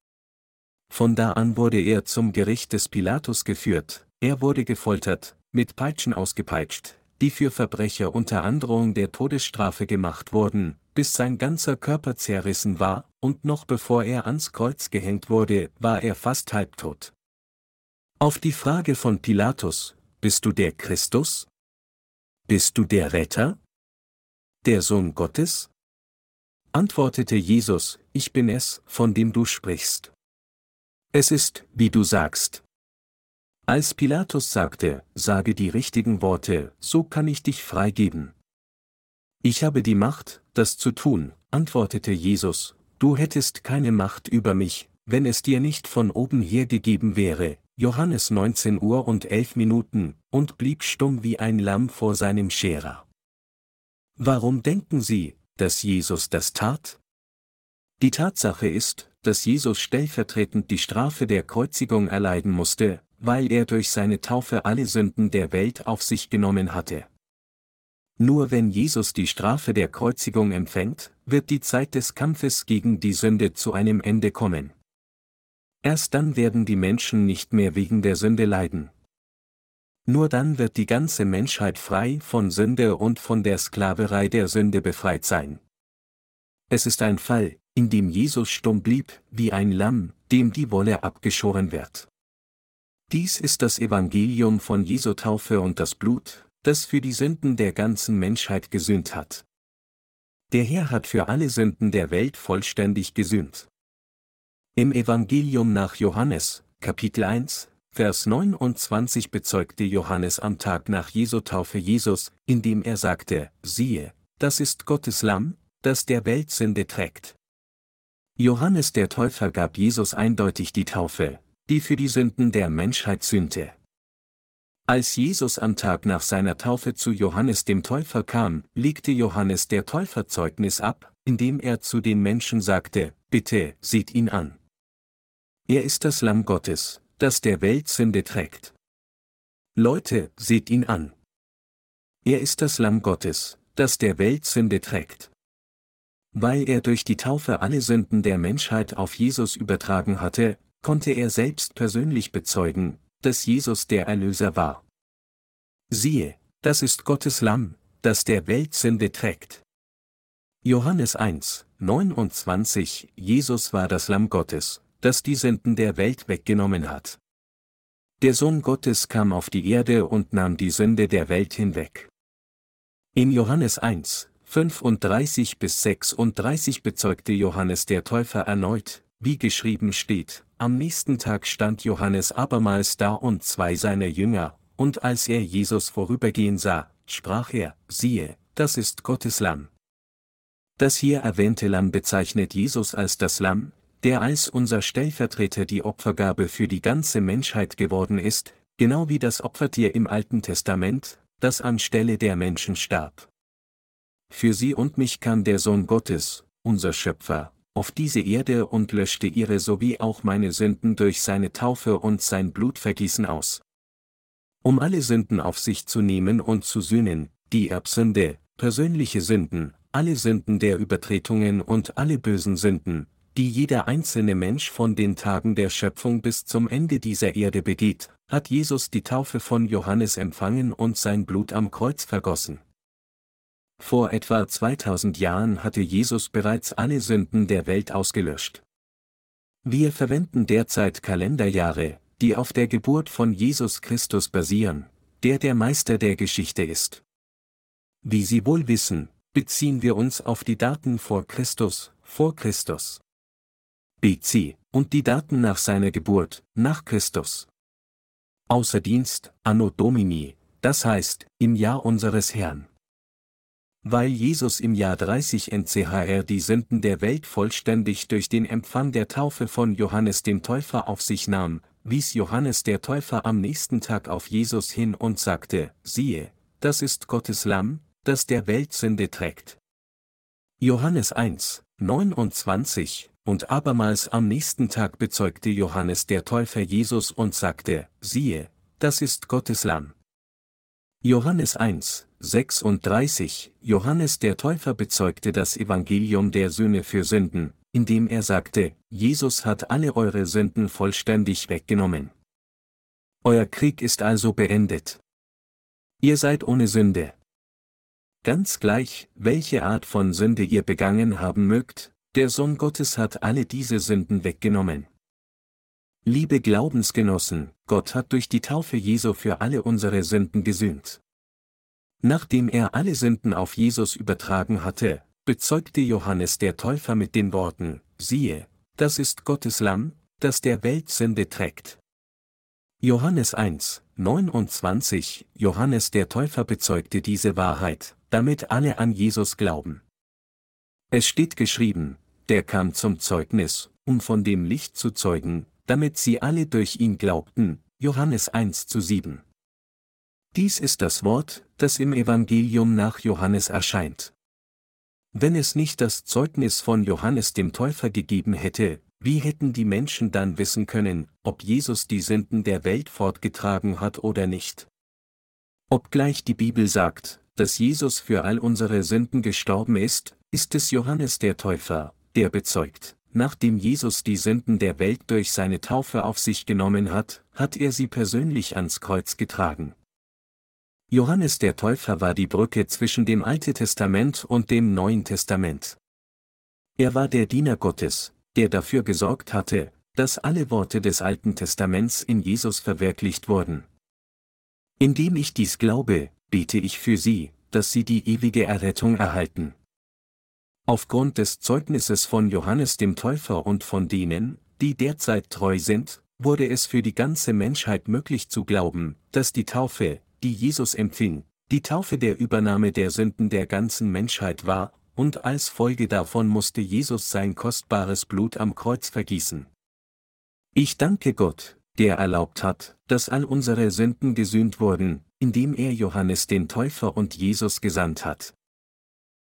Von da an wurde er zum Gericht des Pilatus geführt, er wurde gefoltert, mit Peitschen ausgepeitscht, die für Verbrecher unter Androhung der Todesstrafe gemacht wurden, bis sein ganzer Körper zerrissen war, und noch bevor er ans Kreuz gehängt wurde, war er fast halbtot. Auf die Frage von Pilatus, bist du der Christus? Bist du der Retter? Der Sohn Gottes? Antwortete Jesus, ich bin es, von dem du sprichst. Es ist, wie du sagst. Als Pilatus sagte, sage die richtigen Worte, so kann ich dich freigeben. Ich habe die Macht, das zu tun, antwortete Jesus, du hättest keine Macht über mich, wenn es dir nicht von oben her gegeben wäre. Johannes 19 Uhr und 11 Minuten, und blieb stumm wie ein Lamm vor seinem Scherer. Warum denken Sie, dass Jesus das tat? Die Tatsache ist, dass Jesus stellvertretend die Strafe der Kreuzigung erleiden musste, weil er durch seine Taufe alle Sünden der Welt auf sich genommen hatte. Nur wenn Jesus die Strafe der Kreuzigung empfängt, wird die Zeit des Kampfes gegen die Sünde zu einem Ende kommen. Erst dann werden die Menschen nicht mehr wegen der Sünde leiden. Nur dann wird die ganze Menschheit frei von Sünde und von der Sklaverei der Sünde befreit sein. Es ist ein Fall, in dem Jesus stumm blieb, wie ein Lamm, dem die Wolle abgeschoren wird. Dies ist das Evangelium von Jesu Taufe und das Blut, das für die Sünden der ganzen Menschheit gesühnt hat. Der Herr hat für alle Sünden der Welt vollständig gesühnt. Im Evangelium nach Johannes, Kapitel 1, Vers 29 bezeugte Johannes am Tag nach Jesu Taufe Jesus, indem er sagte, siehe, das ist Gottes Lamm, das der Welt Sünde trägt. Johannes der Täufer gab Jesus eindeutig die Taufe, die für die Sünden der Menschheit sühnte. Als Jesus am Tag nach seiner Taufe zu Johannes dem Täufer kam, legte Johannes der Täufer Zeugnis ab, indem er zu den Menschen sagte, bitte, seht ihn an. Er ist das Lamm Gottes, das der Welt Sünde trägt. Leute, seht ihn an. Er ist das Lamm Gottes, das der Welt Sünde trägt. Weil er durch die Taufe alle Sünden der Menschheit auf Jesus übertragen hatte, konnte er selbst persönlich bezeugen, dass Jesus der Erlöser war. Siehe, das ist Gottes Lamm, das der Welt Sünde trägt. Johannes 1, 29 Jesus war das Lamm Gottes, das die Sünden der Welt weggenommen hat. Der Sohn Gottes kam auf die Erde und nahm die Sünde der Welt hinweg. In Johannes 1, 35 bis 36 bezeugte Johannes der Täufer erneut, wie geschrieben steht, am nächsten Tag stand Johannes abermals da und zwei seiner Jünger, und als er Jesus vorübergehen sah, sprach er, siehe, das ist Gottes Lamm. Das hier erwähnte Lamm bezeichnet Jesus als das Lamm, der als unser Stellvertreter die Opfergabe für die ganze Menschheit geworden ist, genau wie das Opfertier im Alten Testament, das anstelle der Menschen starb. Für sie und mich kam der Sohn Gottes, unser Schöpfer, auf diese Erde und löschte ihre sowie auch meine Sünden durch seine Taufe und sein Blutvergießen aus. Um alle Sünden auf sich zu nehmen und zu sühnen, die Erbsünde, persönliche Sünden, alle Sünden der Übertretungen und alle bösen Sünden, die jeder einzelne Mensch von den Tagen der Schöpfung bis zum Ende dieser Erde begeht, hat Jesus die Taufe von Johannes empfangen und sein Blut am Kreuz vergossen. Vor etwa 2000 Jahren hatte Jesus bereits alle Sünden der Welt ausgelöscht. Wir verwenden derzeit Kalenderjahre, die auf der Geburt von Jesus Christus basieren, der der Meister der Geschichte ist. Wie Sie wohl wissen, beziehen wir uns auf die Daten vor Christus, vor Christus. BC, und die Daten nach seiner Geburt, nach Christus. Außer Dienst, Anno Domini, das heißt, im Jahr unseres Herrn. Weil Jesus im Jahr 30 NCHR die Sünden der Welt vollständig durch den Empfang der Taufe von Johannes dem Täufer auf sich nahm, wies Johannes der Täufer am nächsten Tag auf Jesus hin und sagte, siehe, das ist Gottes Lamm, das der Welt Sünde trägt. Johannes 1, 29, und abermals am nächsten Tag bezeugte Johannes der Täufer Jesus und sagte, siehe, das ist Gottes Lamm. Johannes 1, 36 Johannes der Täufer bezeugte das Evangelium der Söhne für Sünden, indem er sagte, Jesus hat alle eure Sünden vollständig weggenommen. Euer Krieg ist also beendet. Ihr seid ohne Sünde. Ganz gleich, welche Art von Sünde ihr begangen haben mögt, der Sohn Gottes hat alle diese Sünden weggenommen. Liebe Glaubensgenossen, Gott hat durch die Taufe Jesu für alle unsere Sünden gesühnt. Nachdem er alle Sünden auf Jesus übertragen hatte, bezeugte Johannes der Täufer mit den Worten, siehe, das ist Gottes Lamm, das der Welt Sünde trägt. Johannes 1, 29, Johannes der Täufer bezeugte diese Wahrheit, damit alle an Jesus glauben. Es steht geschrieben, der kam zum Zeugnis, um von dem Licht zu zeugen, damit sie alle durch ihn glaubten, Johannes 1 zu 7. Dies ist das Wort, das im Evangelium nach Johannes erscheint. Wenn es nicht das Zeugnis von Johannes dem Täufer gegeben hätte, wie hätten die Menschen dann wissen können, ob Jesus die Sünden der Welt fortgetragen hat oder nicht? Obgleich die Bibel sagt, dass Jesus für all unsere Sünden gestorben ist, ist es Johannes der Täufer, der bezeugt, nachdem Jesus die Sünden der Welt durch seine Taufe auf sich genommen hat, hat er sie persönlich ans Kreuz getragen. Johannes der Täufer war die Brücke zwischen dem Alten Testament und dem Neuen Testament. Er war der Diener Gottes, der dafür gesorgt hatte, dass alle Worte des Alten Testaments in Jesus verwirklicht wurden. Indem ich dies glaube, bete ich für sie, dass sie die ewige Errettung erhalten. Aufgrund des Zeugnisses von Johannes dem Täufer und von denen, die derzeit treu sind, wurde es für die ganze Menschheit möglich zu glauben, dass die Taufe, die Jesus empfing, die Taufe der Übernahme der Sünden der ganzen Menschheit war, und als Folge davon musste Jesus sein kostbares Blut am Kreuz vergießen. Ich danke Gott, der erlaubt hat, dass all unsere Sünden gesühnt wurden, indem er Johannes den Täufer und Jesus gesandt hat.